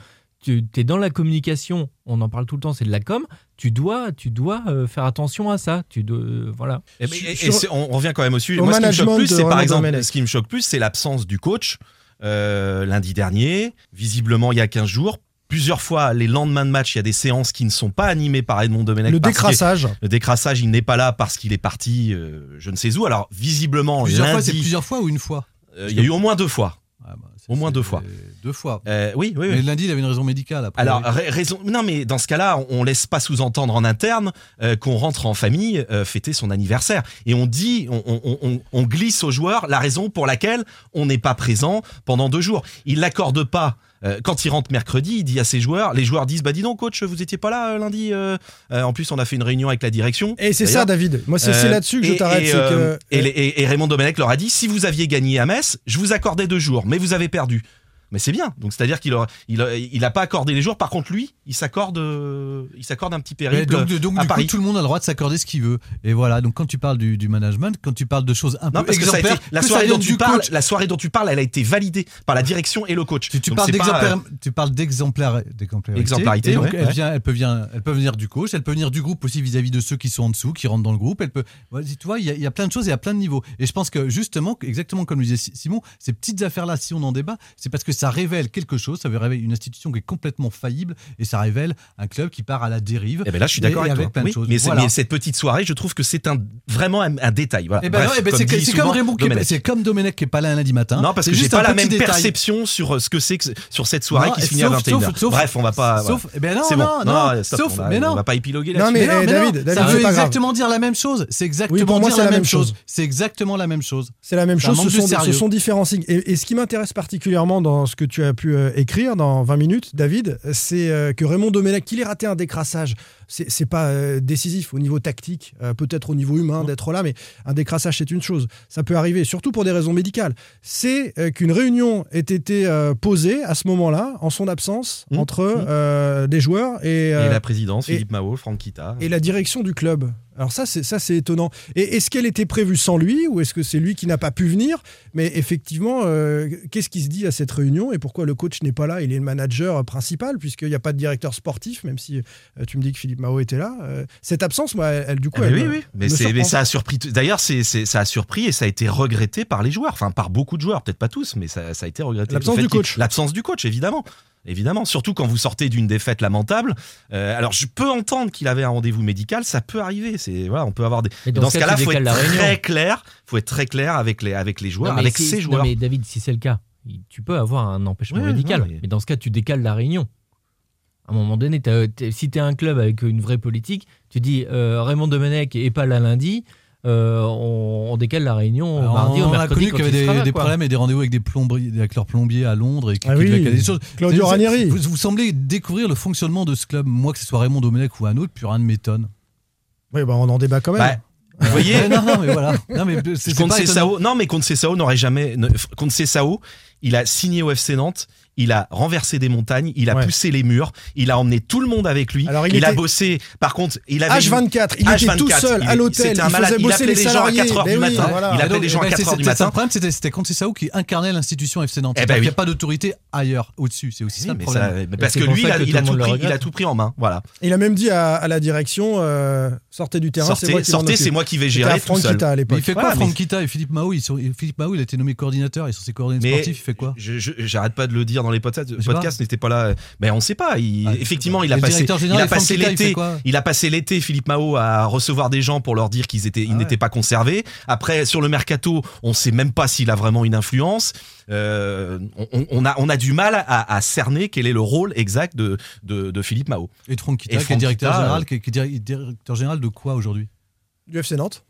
tu es dans la communication, on en parle tout le temps, c'est de la com. Tu dois, tu dois euh, faire attention à ça. Tu dois, euh, voilà. Et, mais- et- on revient quand même au sujet. au Moi, ce qui me choque management plus, c'est par exemple, Domenech. ce qui me choque plus, c'est l'absence du coach euh, lundi dernier. Visiblement, il y a 15 jours. Plusieurs fois, les lendemains de match, il y a des séances qui ne sont pas animées par Edmond Domenech. Le décrassage. Le décrassage, il n'est pas là parce qu'il est parti, euh, je ne sais où. Alors, visiblement, Plusieurs fois, c'est plusieurs fois ou une fois? euh, il y a eu au moins deux fois. Au moins deux fois. Deux fois. Euh, oui, oui, oui. Mais lundi, il avait une raison médicale. Après, Alors, ra- raison. Non, mais dans ce cas-là, on, on laisse pas sous-entendre en interne euh, qu'on rentre en famille euh, fêter son anniversaire. Et on dit, on, on- on- on glisse aux joueurs la raison pour laquelle on n'est pas présent pendant deux jours. Il l'accorde pas. Euh, quand il rentre mercredi, il dit à ses joueurs, les joueurs disent, bah dis donc coach, vous étiez pas là euh, lundi. euh en plus, on a fait une réunion avec la direction. Et c'est ça, David. Moi, c'est là-dessus que je t'arrête. et, c'est que- et les- et- et Raymond Domenech leur a dit si vous aviez gagné à Metz, je vous accordais deux jours, mais vous avez perdu. Mais c'est bien. Donc c'est-à-dire qu'il a, il a, il a pas accordé les jours. Par contre, lui, il s'accorde, euh, il s'accorde un petit Mais périple donc, donc, à du coup, Paris. tout le monde a le droit de s'accorder ce qu'il veut. Et voilà. Donc, quand tu parles du, du management, quand tu parles de choses un Non, peu parce que ça a été, exemplaires, la que soirée dont tu parles, coach. la soirée dont tu parles, elle a été validée par la direction et le coach. Tu, tu Donc parles d'exemplaire- euh, tu parles d'exemplarité. Exemplarité, donc, ouais, elle, ouais. vient, elle, peut vient, elle peut venir du coach, elle peut venir du groupe aussi vis-à-vis de ceux qui sont en dessous, qui rentrent dans le groupe. Elle peut, tu vois, il y, a- il y a plein de choses et à plein de niveaux. Et je pense que justement, exactement comme le disait Si- Simon, ces petites affaires-là, si on en débat, c'est parce que ça révèle quelque chose, ça révèle une institution qui est complètement faillible et ça révèle un club qui part à la dérive. Eh ben là, je suis Et- d'accord et avec, avec toi. plein de Oui, choses. Mais, c'est- Voilà. mais cette petite soirée, je trouve que c'est un, vraiment un, un détail. Voilà. Eh ben eh ben comme c'est comme comme Domenech qui est pas là un lundi matin. Non, parce que j'ai pas la même détail. perception sur euh, ce que c'est que sur cette soirée Non, qui se et finit à sauf- 21h. sauf- sauf- Bref, on va pas. Sauf, voilà. ben non, C'est non, non, stop, sauf, on va, mais non. on va pas épiloguer Non, là-dessus. mais, non, mais David, ça veut grave. exactement dire la même chose. C'est exactement pour moi, dire c'est la la même chose. chose. C'est exactement la même chose. C'est la même chose, ce sont, ce sérieux. sont différents signes. Et, et ce qui m'intéresse particulièrement dans ce que tu as pu euh, écrire dans 20 minutes, David, c'est euh, que Raymond Domenech, qu'il ait raté un décrassage, c'est pas euh, décisif au niveau tactique, peut-être au niveau humain d'être là, mais un décrassage c'est une chose. Ça peut arriver, surtout pour des raisons médicales. C'est qu'une réunion ait été posée à ce moment-là, en son absence, Mmh, entre mmh. des joueurs et, Et la présidence, Philippe Mao, Franck Kita. et la direction du club. Alors ça, c'est ça, c'est étonnant. Et est-ce qu'elle était prévue sans lui ou est-ce que c'est lui qui n'a pas pu venir? Mais effectivement, euh, qu'est-ce qui se dit à cette réunion? Et pourquoi le coach n'est pas là? Il est le manager principal puisqu'il n'y a pas de directeur sportif, même si euh, tu me dis que Philippe Mao était là. Euh, cette absence, moi, elle, elle, du coup, Ah, elle mais oui, me- oui. elle Mais, me mais ça a surpris. D'ailleurs, c'est, ça a surpris et ça a été regretté par les joueurs, enfin par beaucoup de joueurs, peut-être pas tous, mais ça, ça a été regretté. L'absence du coach. L'absence du coach, évidemment. Évidemment, surtout quand vous sortez d'une défaite lamentable. Euh, alors, je peux entendre qu'il avait un rendez-vous médical, ça peut arriver. C'est voilà, on peut avoir des. Mais Dans, dans ce ce cas, cas-là, faut être très clair. Faut être très clair avec les avec les joueurs, Non, avec si- non, joueurs. mais David, si c'est le cas, tu peux avoir un empêchement médical. mais- dans ce cas, tu décales la réunion. À un moment donné, si tu es un club avec une vraie politique, tu dis euh, Raymond Domenech est pas là lundi, euh, on, on décale la réunion Alors, mardi on a connu qu'il y avait sera des, problèmes et des rendez-vous avec des plombiers, avec leurs plombiers à Londres et qui, Ah qui oui, devaient caler des choses. Claudio Ranieri. Vous, vous semblez découvrir le fonctionnement de ce club. Moi, que ce soit Raymond Domenech ou un autre, plus rien ne m'étonne. Oui, bah, on en débat quand même. Bah, vous voyez, [laughs] non, non, mais voilà. Non, mais c'est c'est contre pas étonnant. Cessao, non, mais contre Cessao n'aurait jamais. ne- contre Cessao, il a signé au FC Nantes. Il a renversé des montagnes, il a Ouais. poussé les murs, il a emmené tout le monde avec lui. Alors, il il a bossé. Par contre, il avait H24, il était tout seul il à l'hôtel, il un malade. faisait Il bosser appelait les les gens à salariés. 4 heures Mais du oui, matin. voilà. Il appelait donc, les gens à ben, 4 c'est- heures du c'est- matin. Le problème, c'était Cessao qui incarnait l'institution FC Nantes. Eh ben il n'y a pas d'autorité ailleurs, au-dessus. C'est aussi Oui, ça le mais problème. ça- mais parce c'est que lui, il a, tout pris, il a regrette. tout pris en main. Voilà. Il a même dit à, à la direction euh, sortez du terrain, c'est moi Sortez, c'est moi qui vais gérer à tout Franck seul. Kita à Mais l'époque. il fait quoi, Voilà, Franck mais- Kita et Philippe Mao ils sont, Philippe Mao, il a été nommé coordinateur, ils sont ses coordinateurs Mais sportifs, il fait quoi je- je- j'arrête pas de le dire dans les podcasts. Le podcast n'était pas là. Mais on sait pas. Il- Ah, effectivement, il a passé, il a l'été. Il a passé l'été, Philippe Mao, à recevoir des gens pour leur dire qu'ils étaient, ils Ah ouais. n'étaient pas conservés. Après, sur le mercato, on sait même pas s'il a vraiment une influence. Euh, on, on a, on a du mal à, à cerner quel est le rôle exact de, de, de Philippe Mao. Et Franck Kita, qui est directeur général, euh, qui est, dir- directeur général de quoi aujourd'hui? Du FC Nantes.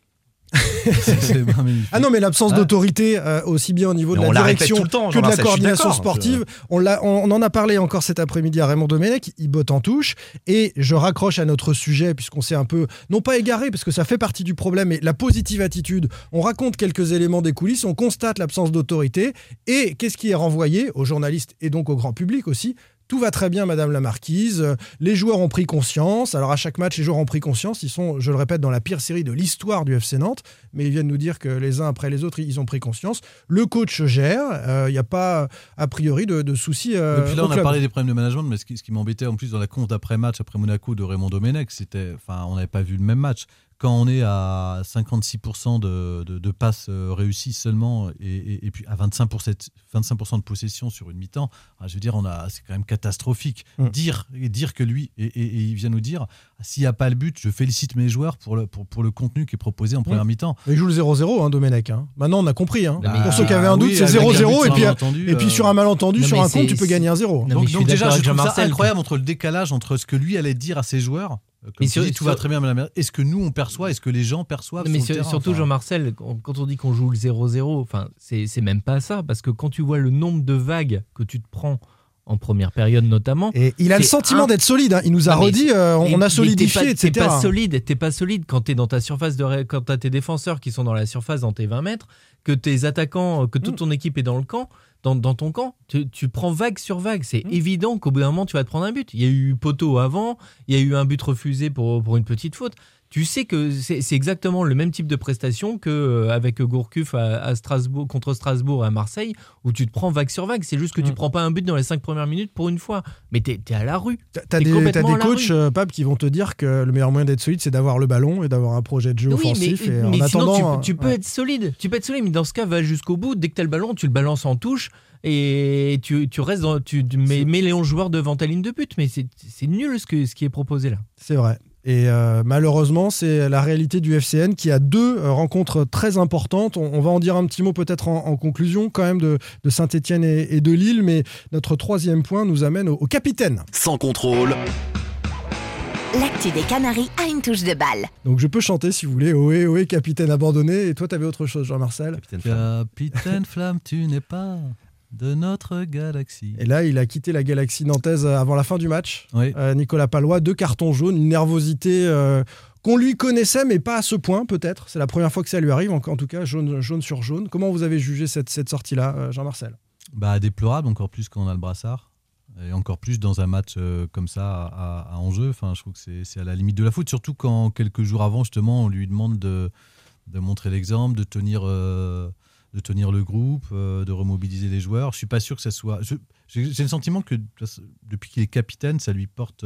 Ah non, mais l'absence Ah. d'autorité, euh, aussi bien au niveau de Mais la direction tout le temps, que de la coordination sportive, on, l'a- on en a parlé encore cet après-midi à Raymond Domenech, il botte en touche, et je raccroche à notre sujet, puisqu'on s'est un peu, non pas égaré, parce que ça fait partie du problème, mais la positive attitude, on raconte quelques éléments des coulisses, on constate l'absence d'autorité, et qu'est-ce qui est renvoyé aux journalistes et donc au grand public aussi? Tout va très bien, Madame la Marquise. Euh, Les joueurs ont pris conscience. Alors à chaque match, les joueurs ont pris conscience. Ils sont, je le répète, dans la pire série de l'histoire du FC Nantes. Mais ils viennent nous dire que les uns après les autres, ils ont pris conscience. Le coach gère. Euh, Il n'y a pas, a priori, de, de soucis. euh, Et puis là, au on a parlé des problèmes de management, mais ce qui, m'embêtait en plus dans la conf d'après-match, après Monaco de Raymond Domenech, c'était. Enfin, on n'avait pas vu le même match. Quand on est à 56% de, de, de passes euh, réussies seulement et, et- et puis à 25%, 25 de possession sur une mi-temps, ah, je veux dire, on a, c'est quand même catastrophique. Mm. Dire, et dire que lui, et il vient nous dire, s'il n'y a pas le but, je félicite mes joueurs pour le, pour, pour le contenu qui est proposé en première mi-temps. Il joue le 0-0, hein, Domenech. hein. Maintenant, on a compris. hein. Bah, Pour ceux qui avaient un doute, oui, c'est avec un 0-0. but Et puis, malentendu, et puis euh, sur un malentendu, Non, sur un compte, tu peux gagner un 0. Non, Donc, je suis donc déjà, je trouve ça incroyable entre le décalage entre ce que lui allait dire à ses joueurs, euh, comme Mais tu sur- dis, tout sur- va très bien, madame, et ce que nous on perçoit, et ce que les gens perçoivent Non, mais sur terrain, surtout enfin. Jean-Marcel, quand quand on dit qu'on joue le 0-0, enfin, c'est c'est même pas ça, parce que quand tu vois le nombre de vagues que tu te prends en première période notamment, Et il a le sentiment un- d'être solide. hein. Il nous a Non, redit, euh, on a solidifié, etc. T'es pas solide, t'es pas solide quand t'es dans ta surface de quand t'as tes défenseurs qui sont dans la surface dans tes 20 mètres, que tes attaquants, que toute Mm. ton équipe est dans le camp, dans, dans ton camp, tu, tu prends vague sur vague. C'est Mm. évident qu'au bout d'un moment tu vas te prendre un but. Il y a eu poteau avant, il y a eu un but refusé pour, pour une petite faute. Tu sais que c'est exactement le même type de prestation que euh, avec Gourcuff à, à Strasbourg contre Strasbourg et à Marseille où tu te prends vague sur vague. C'est juste que tu Mm. prends pas un but dans les 5 premières minutes pour une fois, mais t'es es à la rue. T'as- T'as des, t'as complètement des coachs, euh, Pape, qui vont te dire que le meilleur moyen d'être solide, c'est d'avoir le ballon et d'avoir un projet de jeu Oui, offensif. mais, et en mais sinon, attendant, tu, tu peux ouais. être solide. Tu peux être solide, mais dans ce cas, va jusqu'au bout. Dès que tu as le ballon, tu le balances en touche et tu, tu restes dans. Tu, mets, mets les 11 joueurs devant ta ligne de but. Mais c'est c'est nul ce, que, ce qui est proposé là. C'est vrai. Et euh, malheureusement, c'est la réalité du FCN qui a deux euh, rencontres très importantes. On, on va en dire un petit mot peut-être en, en conclusion quand même de, de Saint-Etienne et, et de Lille, mais notre troisième point nous amène au, au capitaine. Sans contrôle, L'actu des Canaries a une touche de balle. Donc je peux chanter si vous voulez. Ohé, ohé, capitaine abandonné. Et toi, t'avais autre chose, Jean-Marcel? Capitaine Flamme. Capitaine Flamme, tu n'es pas de notre galaxie. Et là, il a quitté la galaxie nantaise avant la fin du match. Oui. Euh, Nicolas Palois, deux cartons jaunes, une nervosité euh, qu'on lui connaissait, mais pas à ce point peut-être. C'est la première fois que ça lui arrive, en, en tout cas, jaune, jaune sur jaune. Comment vous avez jugé cette, cette sortie-là, euh, Jean-Marcel? Bah, déplorable, encore plus quand on a le brassard. Et encore plus dans un match euh, comme ça à, à enjeu. Enfin, je trouve que c'est- à la limite de la faute. Surtout quand quelques jours avant, justement, on lui demande de, de montrer l'exemple, de tenir, euh, de tenir le groupe, euh, de remobiliser les joueurs. Je suis pas sûr que ça soit. J'ai j'ai le sentiment que depuis qu'il est capitaine, ça lui porte.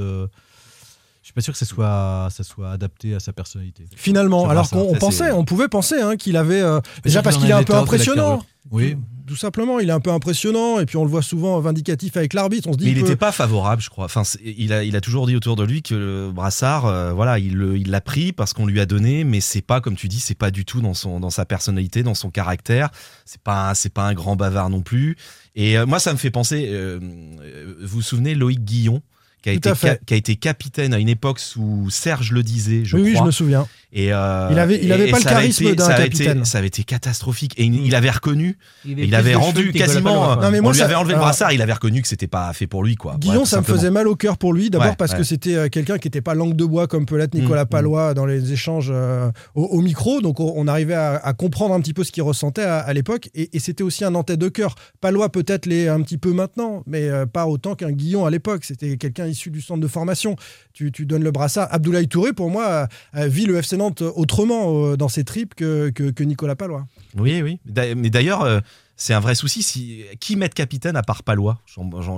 Je suis pas sûr que ça soit, ça soit adapté à sa personnalité. Finalement, alors qu'on pensait, on pouvait penser hein, qu'il avait. euh, déjà parce qu'il est a un peu impressionnant. Oui. Tout simplement, il est un peu impressionnant et puis on le voit souvent vindicatif avec l'arbitre. On se dit Mais il que- n'était pas favorable, je crois. Enfin, il a, il a toujours dit autour de lui que le brassard, euh, voilà, il l'a pris parce qu'on lui a donné, mais c'est pas, comme tu dis, c'est pas du tout dans son, dans sa personnalité, dans son caractère. C'est pas, c'est pas un grand bavard non plus. Et euh, moi, ça me fait penser. vous vous souvenez Loïc Guillon, qui a, Tout été à fait. ca- qui a été capitaine à une époque où Serge le disait, je oui, oui, je crois. me souviens. Et euh, Il avait- il avait et- pas et le charisme d'un capitaine. été- ça avait été catastrophique. Et il, il avait reconnu. Il, il avait rendu quasiment. Non, mais on moi, lui ça- avait enlevé alors- le brassard. Il avait reconnu que c'était pas fait pour lui, quoi. Guillon, ça me faisait mal au cœur pour lui. D'abord Ouais, parce que c'était euh, quelqu'un qui n'était pas langue de bois comme peut l'être Nicolas Mm, Palois dans les échanges euh, au, au micro. Donc on, on arrivait à, à comprendre un petit peu ce qu'il ressentait à, à l'époque. Et, et c'était aussi un Nantais de cœur. Palois peut-être l'est un petit peu maintenant, mais pas autant qu'un Guillon à l'époque. C'était quelqu'un issu du centre de formation. Tu, tu donnes le brassard. Abdoulaye Touré, pour moi, euh, euh, vit le FC Nantes autrement euh, dans ses tripes que, que, que Nicolas Palois. Oui, oui. Mais d'ailleurs, euh, c'est un vrai souci. Si qui mettre capitaine à part Palois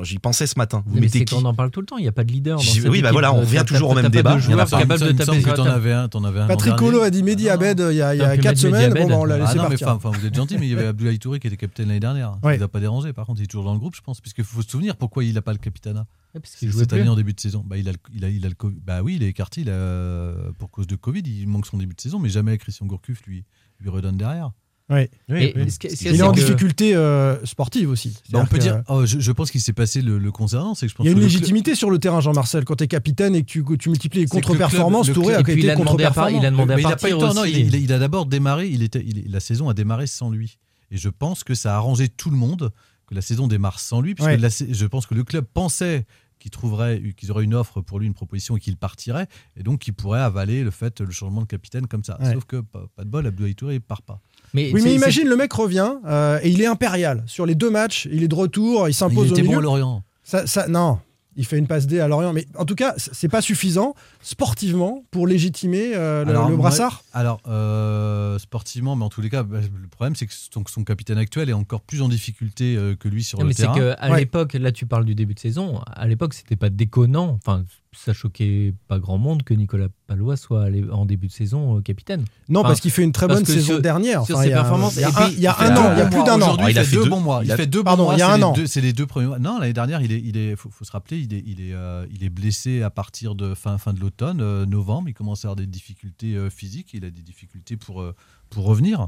J'y pensais ce matin. Vous Mais mettez c'est qui qu'on en parle tout le temps. Il n'y a pas de leader. Dans oui, bah voilà, on T'as- revient toujours au même débat. Il y en a joueur pas. capable de Il me taper semble sur que la t'en table. avais un, t'en avais un. Patrick. Colo a dit Mehdi Ah. Abed il y a, il y a T'aurais pu quatre mettre semaines. Mehdi Bon, bah, on l'a Abed. laissé Ah non, mais partir. enfin, vous êtes gentil, mais il y avait [laughs] Abdoulaye Touré qui était capitaine l'année dernière. Ouais. Il ne va pas déranger. Par contre, il est toujours dans le groupe, je pense. Puisqu'il faut se souvenir pourquoi il n'a pas le capitanat. Ouais, parce qu'il jouait Cette plus. année en début de saison. Bah, il, a le, il, a, il a le Covid. Bah oui, il est écarté il a- pour cause de Covid. Il manque son début de saison, mais jamais Christian Gourcuff lui, lui redonne derrière. Ouais. A, Il est en que- difficulté euh, sportive aussi. Bah, on peut que- dire. oh, je, je pense qu'il s'est passé le, le concernant. C'est que je pense Il y a que une club- légitimité sur le terrain, Jean-Marcel. Quand tu es capitaine et que tu, que tu multiplies les contre-performances, le Touré a été il part- il a contre-performant. demandé à Mais il partir aussi. a d'abord démarré, il était, la saison a démarré sans lui. Et je pense que ça a arrangé tout le monde que la saison démarre sans lui, puisque Ouais. la sa- je pense que le club pensait qu'ils trouveraient, qu'ils auraient une offre pour lui, une proposition, et qu'il partirait, et donc qu'il pourrait avaler le fait, le changement de capitaine comme ça. Ouais. Sauf que pas, pas de bol, Abdoulaye Touré, il part pas. Mais Oui, mais imagine, le mec revient euh, et il est impérial. Sur les deux matchs, il est de retour, il s'impose au était bon à Lorient. Ça, ça- non, Il fait une passe D à Lorient, mais en tout cas, c'est pas suffisant sportivement pour légitimer euh, le, Alors, le moi- brassard? Alors, euh, sportivement, mais en tous les cas, bah, le problème, c'est que son, son capitaine actuel est encore plus en difficulté euh, que lui sur Non, le mais c'est terrain. qu'à Ouais. l'époque, là tu parles du début de saison, à l'époque c'était pas déconnant, enfin ça choquait pas grand monde que Nicolas Palois soit allé- en début de saison euh, capitaine. Non, Enfin, parce qu'il fait une très bonne saison sur- dernière. sur Enfin, ses il y a- performances, il y a un, puis, il y a il un fait an, deux il y a plus mois. d'un an. Oh, il, il a fait fait deux bons mois. Il, a- fait deux Pardon, bons mois. il y a c'est un an. C'est les deux premiers mois. Non, l'année dernière, il est, il est, faut, faut se rappeler, il est, il est, euh, il est blessé à partir de fin, fin de l'automne, euh, novembre. Il commence à avoir des difficultés euh, physiques. Il a des difficultés pour, euh, pour revenir.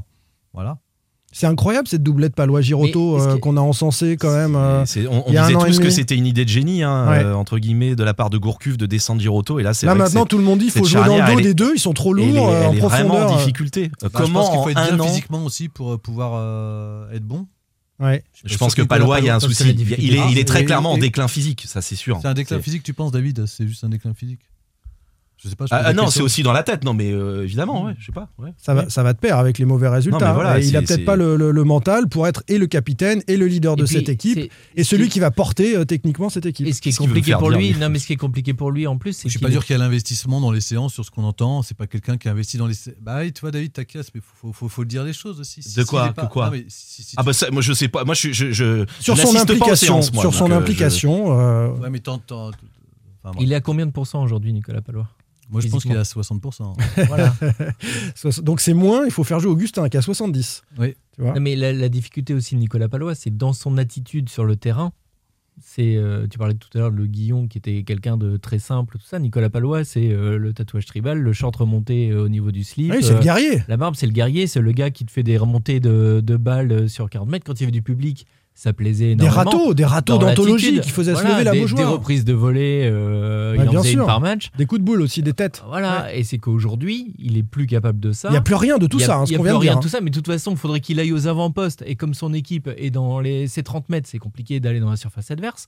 Voilà. C'est incroyable cette doublette euh, que- qu'on a encensé quand même. euh, on on y a disait tous que c'était une idée de génie, hein, Ouais. euh, entre guillemets, de la part de Gourcuff de descendre Giroto. Et là, c'est Là maintenant, tout le monde dit il faut jouer dans le dos est- des deux, ils sont trop elle est, lourds elle en est vraiment profondeur. en difficulté. Bah, je pense Comment qu'il faut en être un bien an physiquement aussi pour pouvoir euh, être bon. Ouais. Je pense que Palois, il y a un souci. Il est, difficulté. il est très clairement en déclin physique, ça c'est sûr. C'est un déclin physique, tu penses, David? C'est juste un déclin physique? Je sais pas. je Ah, ah, non, c'est aussi dans la tête. Non, mais euh, évidemment, ouais, je sais pas. ouais. Ça va, ça va de pair avec les mauvais résultats. mais voilà, Et il a peut-être pas le, le- le mental pour être et le capitaine et le leader de puis, cette équipe et celui ce qui va porter euh, techniquement cette équipe. Et ce qui est compliqué pour lui, non mais ce qui est compliqué pour lui en plus, c'est Je suis pas sûr qu'il y a l'investissement dans les séances sur ce qu'on entend. C'est pas quelqu'un qui investit dans les. Bah, tu vois, David, ta casse, mais faut, faut, faut, dire les choses aussi. Si- De quoi est pas- Que quoi Non, mais si- si tu- Ah bah ça, moi je sais pas. Moi je je, je Sur son implication, sur son implication. Ouais, mais il est à combien de pourcents aujourd'hui, Nicolas Palois Moi, je pense qu'il est à 60%. [laughs] Voilà. donc c'est moins, il faut faire jouer Augustin qui a 70. Oui. Tu vois Non, mais la, la difficulté aussi de Nicolas Palois, c'est dans son attitude sur le terrain. C'est, euh, tu parlais tout à l'heure de Le Guillon qui était quelqu'un de très simple, tout ça. Nicolas Palois, c'est euh, le tatouage tribal, le short remonté euh, au niveau du slip. Ah oui, c'est euh, le guerrier. La barbe, c'est le guerrier, c'est le gars qui te fait des remontées de, de balles sur 40 mètres. Quand il y avait du public, ça plaisait Des énormément. râteaux, des râteaux d'anthologie qui faisaient se lever la des, beaujoire. Des reprises de volée, euh, Ouais, il en bien faisait sûr. une par match. Des coups de boule aussi, des têtes. Voilà, et c'est qu'aujourd'hui, il est plus capable de ça. Il n'y a plus rien de tout Il a- ça, hein, il ce y a plus rien dire. de tout ça, mais de toute façon, il faudrait qu'il aille aux avant-postes. Et comme son équipe est dans les, ses 30 mètres, c'est compliqué d'aller dans la surface adverse.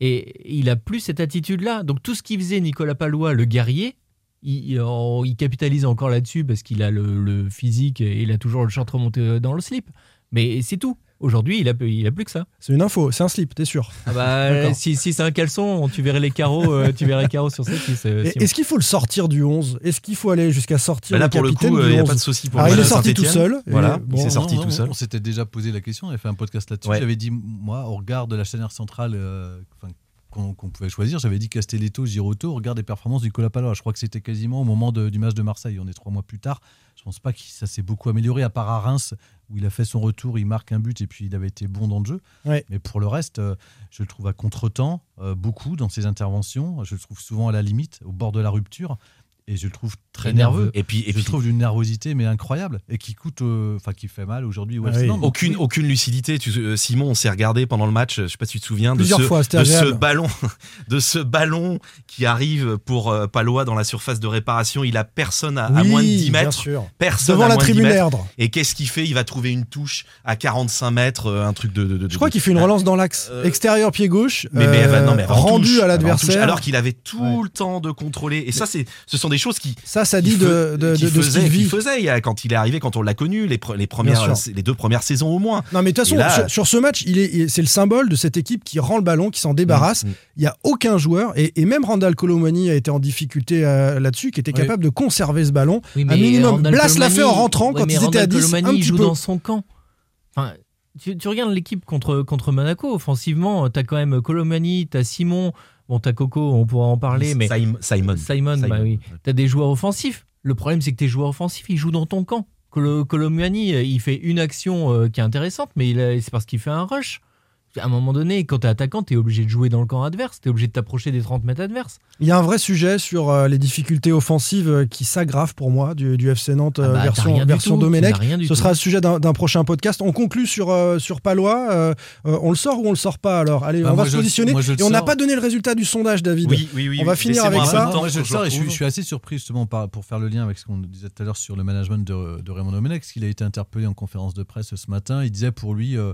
Et il a plus cette attitude-là. Donc tout ce qu'il faisait Nicolas Palois, le guerrier, il, il- capitalise encore là-dessus parce qu'il a le, le physique et il a toujours le short remonté dans le slip. Mais c'est tout. Aujourd'hui, il a, il a plus que ça. C'est une info, c'est un slip, t'es sûr. Ah bah, [laughs] si, si c'est un caleçon, tu verrais les carreaux, euh, tu verrais les carreaux sur cette euh. Est-ce qu'il faut le sortir du 11 Est-ce qu'il faut aller jusqu'à sortir Bah là le pour le coup, du il n'y a 11? pas de souci pour le il est sorti tout seul. Voilà, bon, il s'est sorti Non, tout non, seul. On s'était déjà posé la question, on avait fait un podcast là-dessus. Ouais. J'avais dit, moi, au regard de la chaîne centrale euh, qu'on pouvait choisir, j'avais dit Castelletto, Giroto, au regard des performances du Palois. Je crois que c'était quasiment au moment de- du match de Marseille. On est trois mois plus tard. Je pense pas que ça s'est beaucoup amélioré, à part à Reims, où il a fait son retour, il marque un but et puis il avait été bon dans le jeu. Ouais. Mais pour le reste, euh, je le trouve à contre-temps, euh, beaucoup dans ses interventions. Je le trouve souvent à la limite, au bord de la rupture. Et je le trouve très Et nerveux. nerveux. Et puis, et je puis trouve d'une nervosité mais incroyable et qui coûte, euh, enfin qui fait mal aujourd'hui au Ah FC oui. Aucune oui. aucune lucidité. Tu- euh, Simon, on s'est regardé pendant le match. Je sais pas si tu te souviens de Plusieurs ce, fois, c'était de ce ballon, [laughs] de ce ballon qui arrive pour euh, Palois dans la surface de réparation. Il a personne à, moins de 10 bien mètres. sûr. Personne Devant à la moins de 10 tribune. Et qu'est-ce qu'il fait? Il va trouver une touche à 45 mètres, euh, un truc de. de- de- Je crois de- qu'il fait une relance dans l'axe. Euh, Extérieur pied gauche. Mais, mais, non, mais en rendu touche, à l'adversaire. alors qu'il avait tout Ouais. le temps de contrôler. Et ça, c'est, ce sont des choses qui. Ça, ça dit de, de, qui de- de ce faisait, qu'il faisait quand il est arrivé, quand on l'a connu, les, pre- les premières, les deux premières saisons au moins. Non, mais de toute façon, là- sur, sur ce match, il est, c'est le symbole de cette équipe qui rend le ballon, qui s'en débarrasse. Mm, mm. Il n'y a aucun joueur, et, et même Randall Colomani a été en difficulté euh, là-dessus, qui était Oui. capable de conserver ce ballon. Oui, un minimum. Randall Blas l'a fait en Colomani- rentrant quand mais ils étaient à Randall 10, Colomani, un il joue peu. dans son camp. Enfin, tu, tu regardes l'équipe contre, contre Monaco, offensivement, t'as quand même Colomani, t'as Simon, bon, t'as Coco, on pourra en parler, mais Simon. Simon. Simon, bah oui. T'as des joueurs offensifs. Le problème, c'est que tes joueurs offensifs, ils jouent dans ton camp. Colo- Colomani, euh, il fait une action euh, qui est intéressante, mais c'est parce qu'il fait un rush. À un moment donné, quand t'es attaquant, t'es obligé de jouer dans le camp adverse, t'es obligé de t'approcher des 30 mètres adverses. Il y a un vrai sujet sur euh, les difficultés offensives euh, qui s'aggravent pour moi du, du FC Nantes euh, Ah bah, t'as version, tout, Domenech. Ce tout. sera le sujet d'un prochain podcast. On conclut sur, euh, sur Palois. Euh, euh, on le sort ou on le sort pas alors? Allez, Bah, on va se positionner. moi, je le Et on n'a pas donné le résultat du sondage, David. Oui, oui, oui. On va oui. finir avec ça. de temps moi, je le sors et je suis, retrouve. je suis assez surpris justement par- pour faire le lien avec ce qu'on disait tout à l'heure sur le management de, de Raymond Domenech, parce qu'il a été interpellé en conférence de presse ce matin. Il disait pour lui, euh,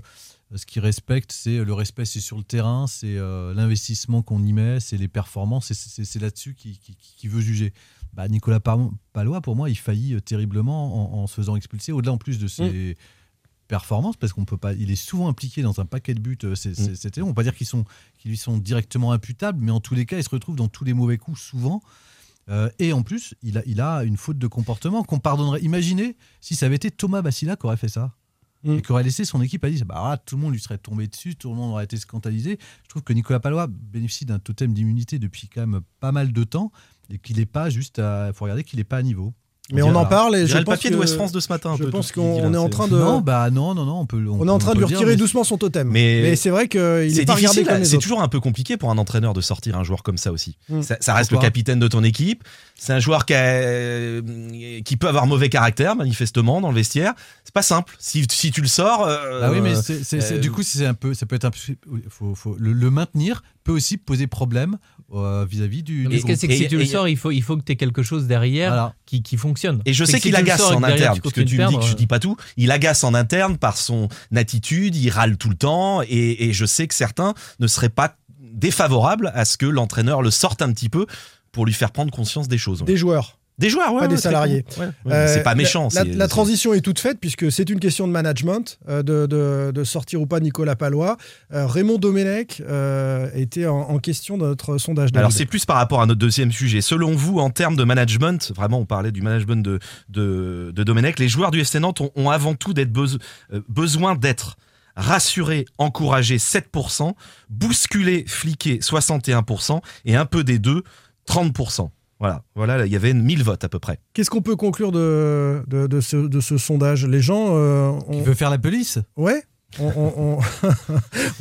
ce qu'il respecte, c'est le respect, c'est sur le terrain, c'est euh, l'investissement qu'on y met, c'est les performances, c'est- là-dessus qu'il veut juger. Bah, Nicolas Palois, pour moi, il faillit euh, terriblement en, en se faisant expulser, au-delà en plus de ses performance parce qu'on peut pas. Il est souvent impliqué dans un paquet de buts. euh, c'est- C'était, on peut pas dire qu'ils sont, qu'ils lui sont directement imputables, mais en tous les cas, il se retrouve dans tous les mauvais coups souvent. Euh, et en plus, il a, il a une faute de comportement qu'on pardonnerait. Imaginez si ça avait été Thomas Bassila qui aurait fait ça. Mm. Et qui aurait laissé son équipe à dire bah, voilà, tout le monde lui serait tombé dessus, tout le monde aurait été scandalisé. Je trouve que Nicolas Palois bénéficie d'un totem d'immunité depuis quand même pas mal de temps et qu'il n'est pas juste à. Il faut regarder qu'il n'est pas à niveau. Mais on en parle et Je dirais le pense papier que- de West France de ce matin. un Je peu, pense qu'on est en train de. Non, bah non, non, non, on peut. On est en train de lui retirer mais doucement son totem. Mais- Mais, c'est vrai qu'il C'est est pas regardé difficile, comme les c'est toujours un peu compliqué pour un entraîneur de sortir un joueur comme ça aussi. Mm. Ça, ça reste le capitaine de ton équipe. C'est un joueur qui, a- qui peut avoir mauvais caractère, manifestement, dans le vestiaire. C'est pas simple. Si, si tu le sors. euh, Ah oui, mais euh, du coup, c'est un peu, ça peut être un peu, faut, faut- le, le maintenir peut aussi poser problème vis-à-vis du. Mais du ce que c'est que si tu le sors, il faut, il faut que tu aies quelque chose derrière Voilà. qui, qui fonctionne. Et je sais qu'il agace en interne, parce que tu me dis que je dis pas tout. Il agace en interne par son attitude, il râle tout le temps, et, et je sais que certains ne seraient pas défavorables à ce que l'entraîneur le sorte un petit peu pour lui faire prendre conscience des choses. Des joueurs. Des joueurs, ouais, pas des ouais, salariés. con. Ouais, ouais, Euh, c'est pas méchant. La, transition est toute faite puisque c'est une question de management euh, de, de- de sortir ou pas Nicolas Palois. Euh, Raymond Domenech euh, était en, en question dans notre sondage. Alors c'est plus par rapport à notre deuxième sujet. Selon vous, en termes de management, vraiment on parlait du management de, de, de Domenech, les joueurs du FC Nantes ont, ont avant tout d'être beso- euh, besoin d'être rassurés, encouragés 7%, bousculés, fliqués 61% et un peu des deux 30%. Voilà, voilà, là, il y avait 1000 votes à peu près. Qu'est-ce qu'on peut conclure de, de, de ce, de ce sondage? Les gens euh, ont, Il veut faire la police? Ouais, ont, ont- ont-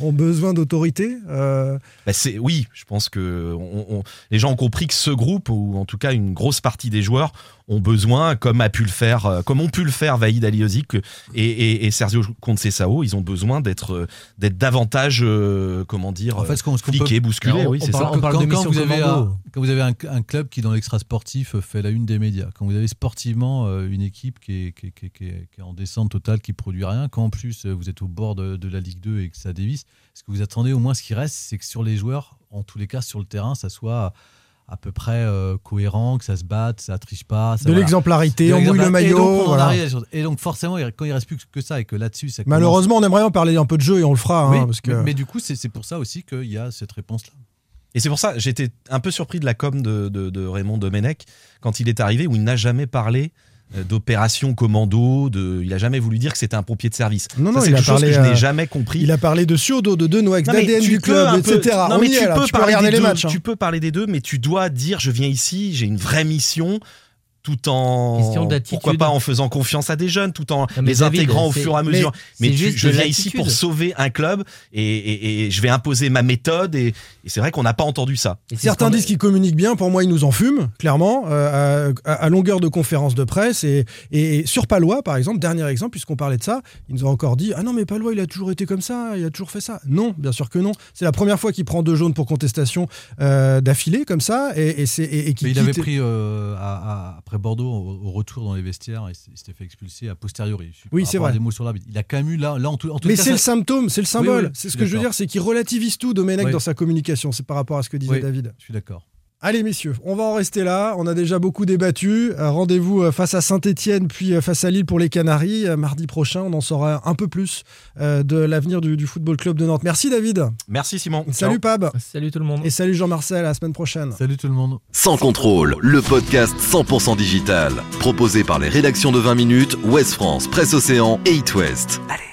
[laughs] ont besoin d'autorité. euh, Bah, c'est oui, je pense que on- on- les gens ont compris que ce groupe ou en tout cas une grosse partie des joueurs ont besoin, comme a pu le faire, euh, comme ont pu le faire Vaïd Aliozik et, et, et Sergio Conceição, ils ont besoin d'être euh, d'être davantage, euh, comment dire, En fait, ce qu'on ce qu'on fliqués, peut- bousculés. Alors, oui, on c'est parle- ça. on parle quand, de quand mission vous avez un, quand vous avez un, un club qui dans l'extra sportif fait la une des médias, quand vous avez sportivement euh, une équipe qui est, qui, est- qui est- qui est- qui est en descente totale, qui produit rien, quand en plus euh, vous êtes au bord de, de la Ligue 2 et que ça dévisse, ce que vous attendez au moins, ce qui reste, c'est que sur les joueurs, en tous les cas sur le terrain, ça soit à peu près euh, cohérent, que ça se batte, ça triche pas. ça- de l'exemplarité, on mouille le l'exemplarité. Et donc, maillot. voilà. Et donc forcément, quand il reste plus que ça et que là-dessus, ça commence- Malheureusement, on aimerait en parler un peu de jeu et on le fera. Oui, hein, parce que... mais, mais du coup, c'est c'est pour ça aussi qu'il y a cette réponse-là. Et c'est pour ça, j'étais un peu surpris de la com de, de, de Raymond Domenech quand il est arrivé, où il n'a jamais parlé euh, d'opération commando, de, il a jamais voulu dire que c'était un pompier de service. Non, Ça, non, c'est il a quelque chose parlé, que je euh, n'ai jamais compris. Il a parlé de Ciodo, de Denoix, d'ADN tu du peux club, etc. Non, mais tu peux Tu peux parler des les deux. matchs. hein. Tu peux parler des deux, mais tu dois dire je viens ici, j'ai une vraie mission. Tout en pourquoi pas en faisant confiance à des jeunes, tout en les David, intégrant au fur et à mesure. Mais, tu- je viens ici pour sauver un club et, et- et je vais imposer ma méthode et, et c'est vrai qu'on n'a pas entendu ça. Certains disent qu'ils communiquent bien, pour moi ils nous en fument, clairement, euh, à, à longueur de conférences de presse. Et, et sur Palois, par exemple, dernier exemple, puisqu'on parlait de ça, ils nous ont encore dit Ah non, mais Palois, il a toujours été comme ça, il a toujours fait ça. Non, bien sûr que non. C'est la première fois qu'il prend deux jaunes pour contestation euh, d'affilée, comme ça, et, et, c'est- et- et qu'il Mais il avait pris euh, à- à- après Bordeaux au, au retour dans les vestiaires, il s'était fait expulser a posteriori. Oui, c'est vrai. Des mots sur l'arbitre. Il a quand même eu là, là en tout, en tout Mais c'est le symptôme, c'est le symbole. oui, c'est ce que je veux dire, c'est qu'il relativise tout, Domenech, Oui. dans sa communication. C'est par rapport à ce que disait. David. Je suis d'accord. Allez messieurs, on va en rester là. On a déjà beaucoup débattu. Euh, Rendez-vous euh, face à Saint-Etienne puis euh, face à Lille pour les Canaries. Mardi prochain, on en saura un peu plus de l'avenir du, du Football Club de Nantes. Merci David. Merci Simon. Salut Pab. Salut tout le monde. Et salut Jean-Marcel. À la semaine prochaine. Salut tout le monde. Sans contrôle, le podcast 100% digital. Proposé par les rédactions de 20 minutes, Ouest France, Presse Océan et It West. Allez.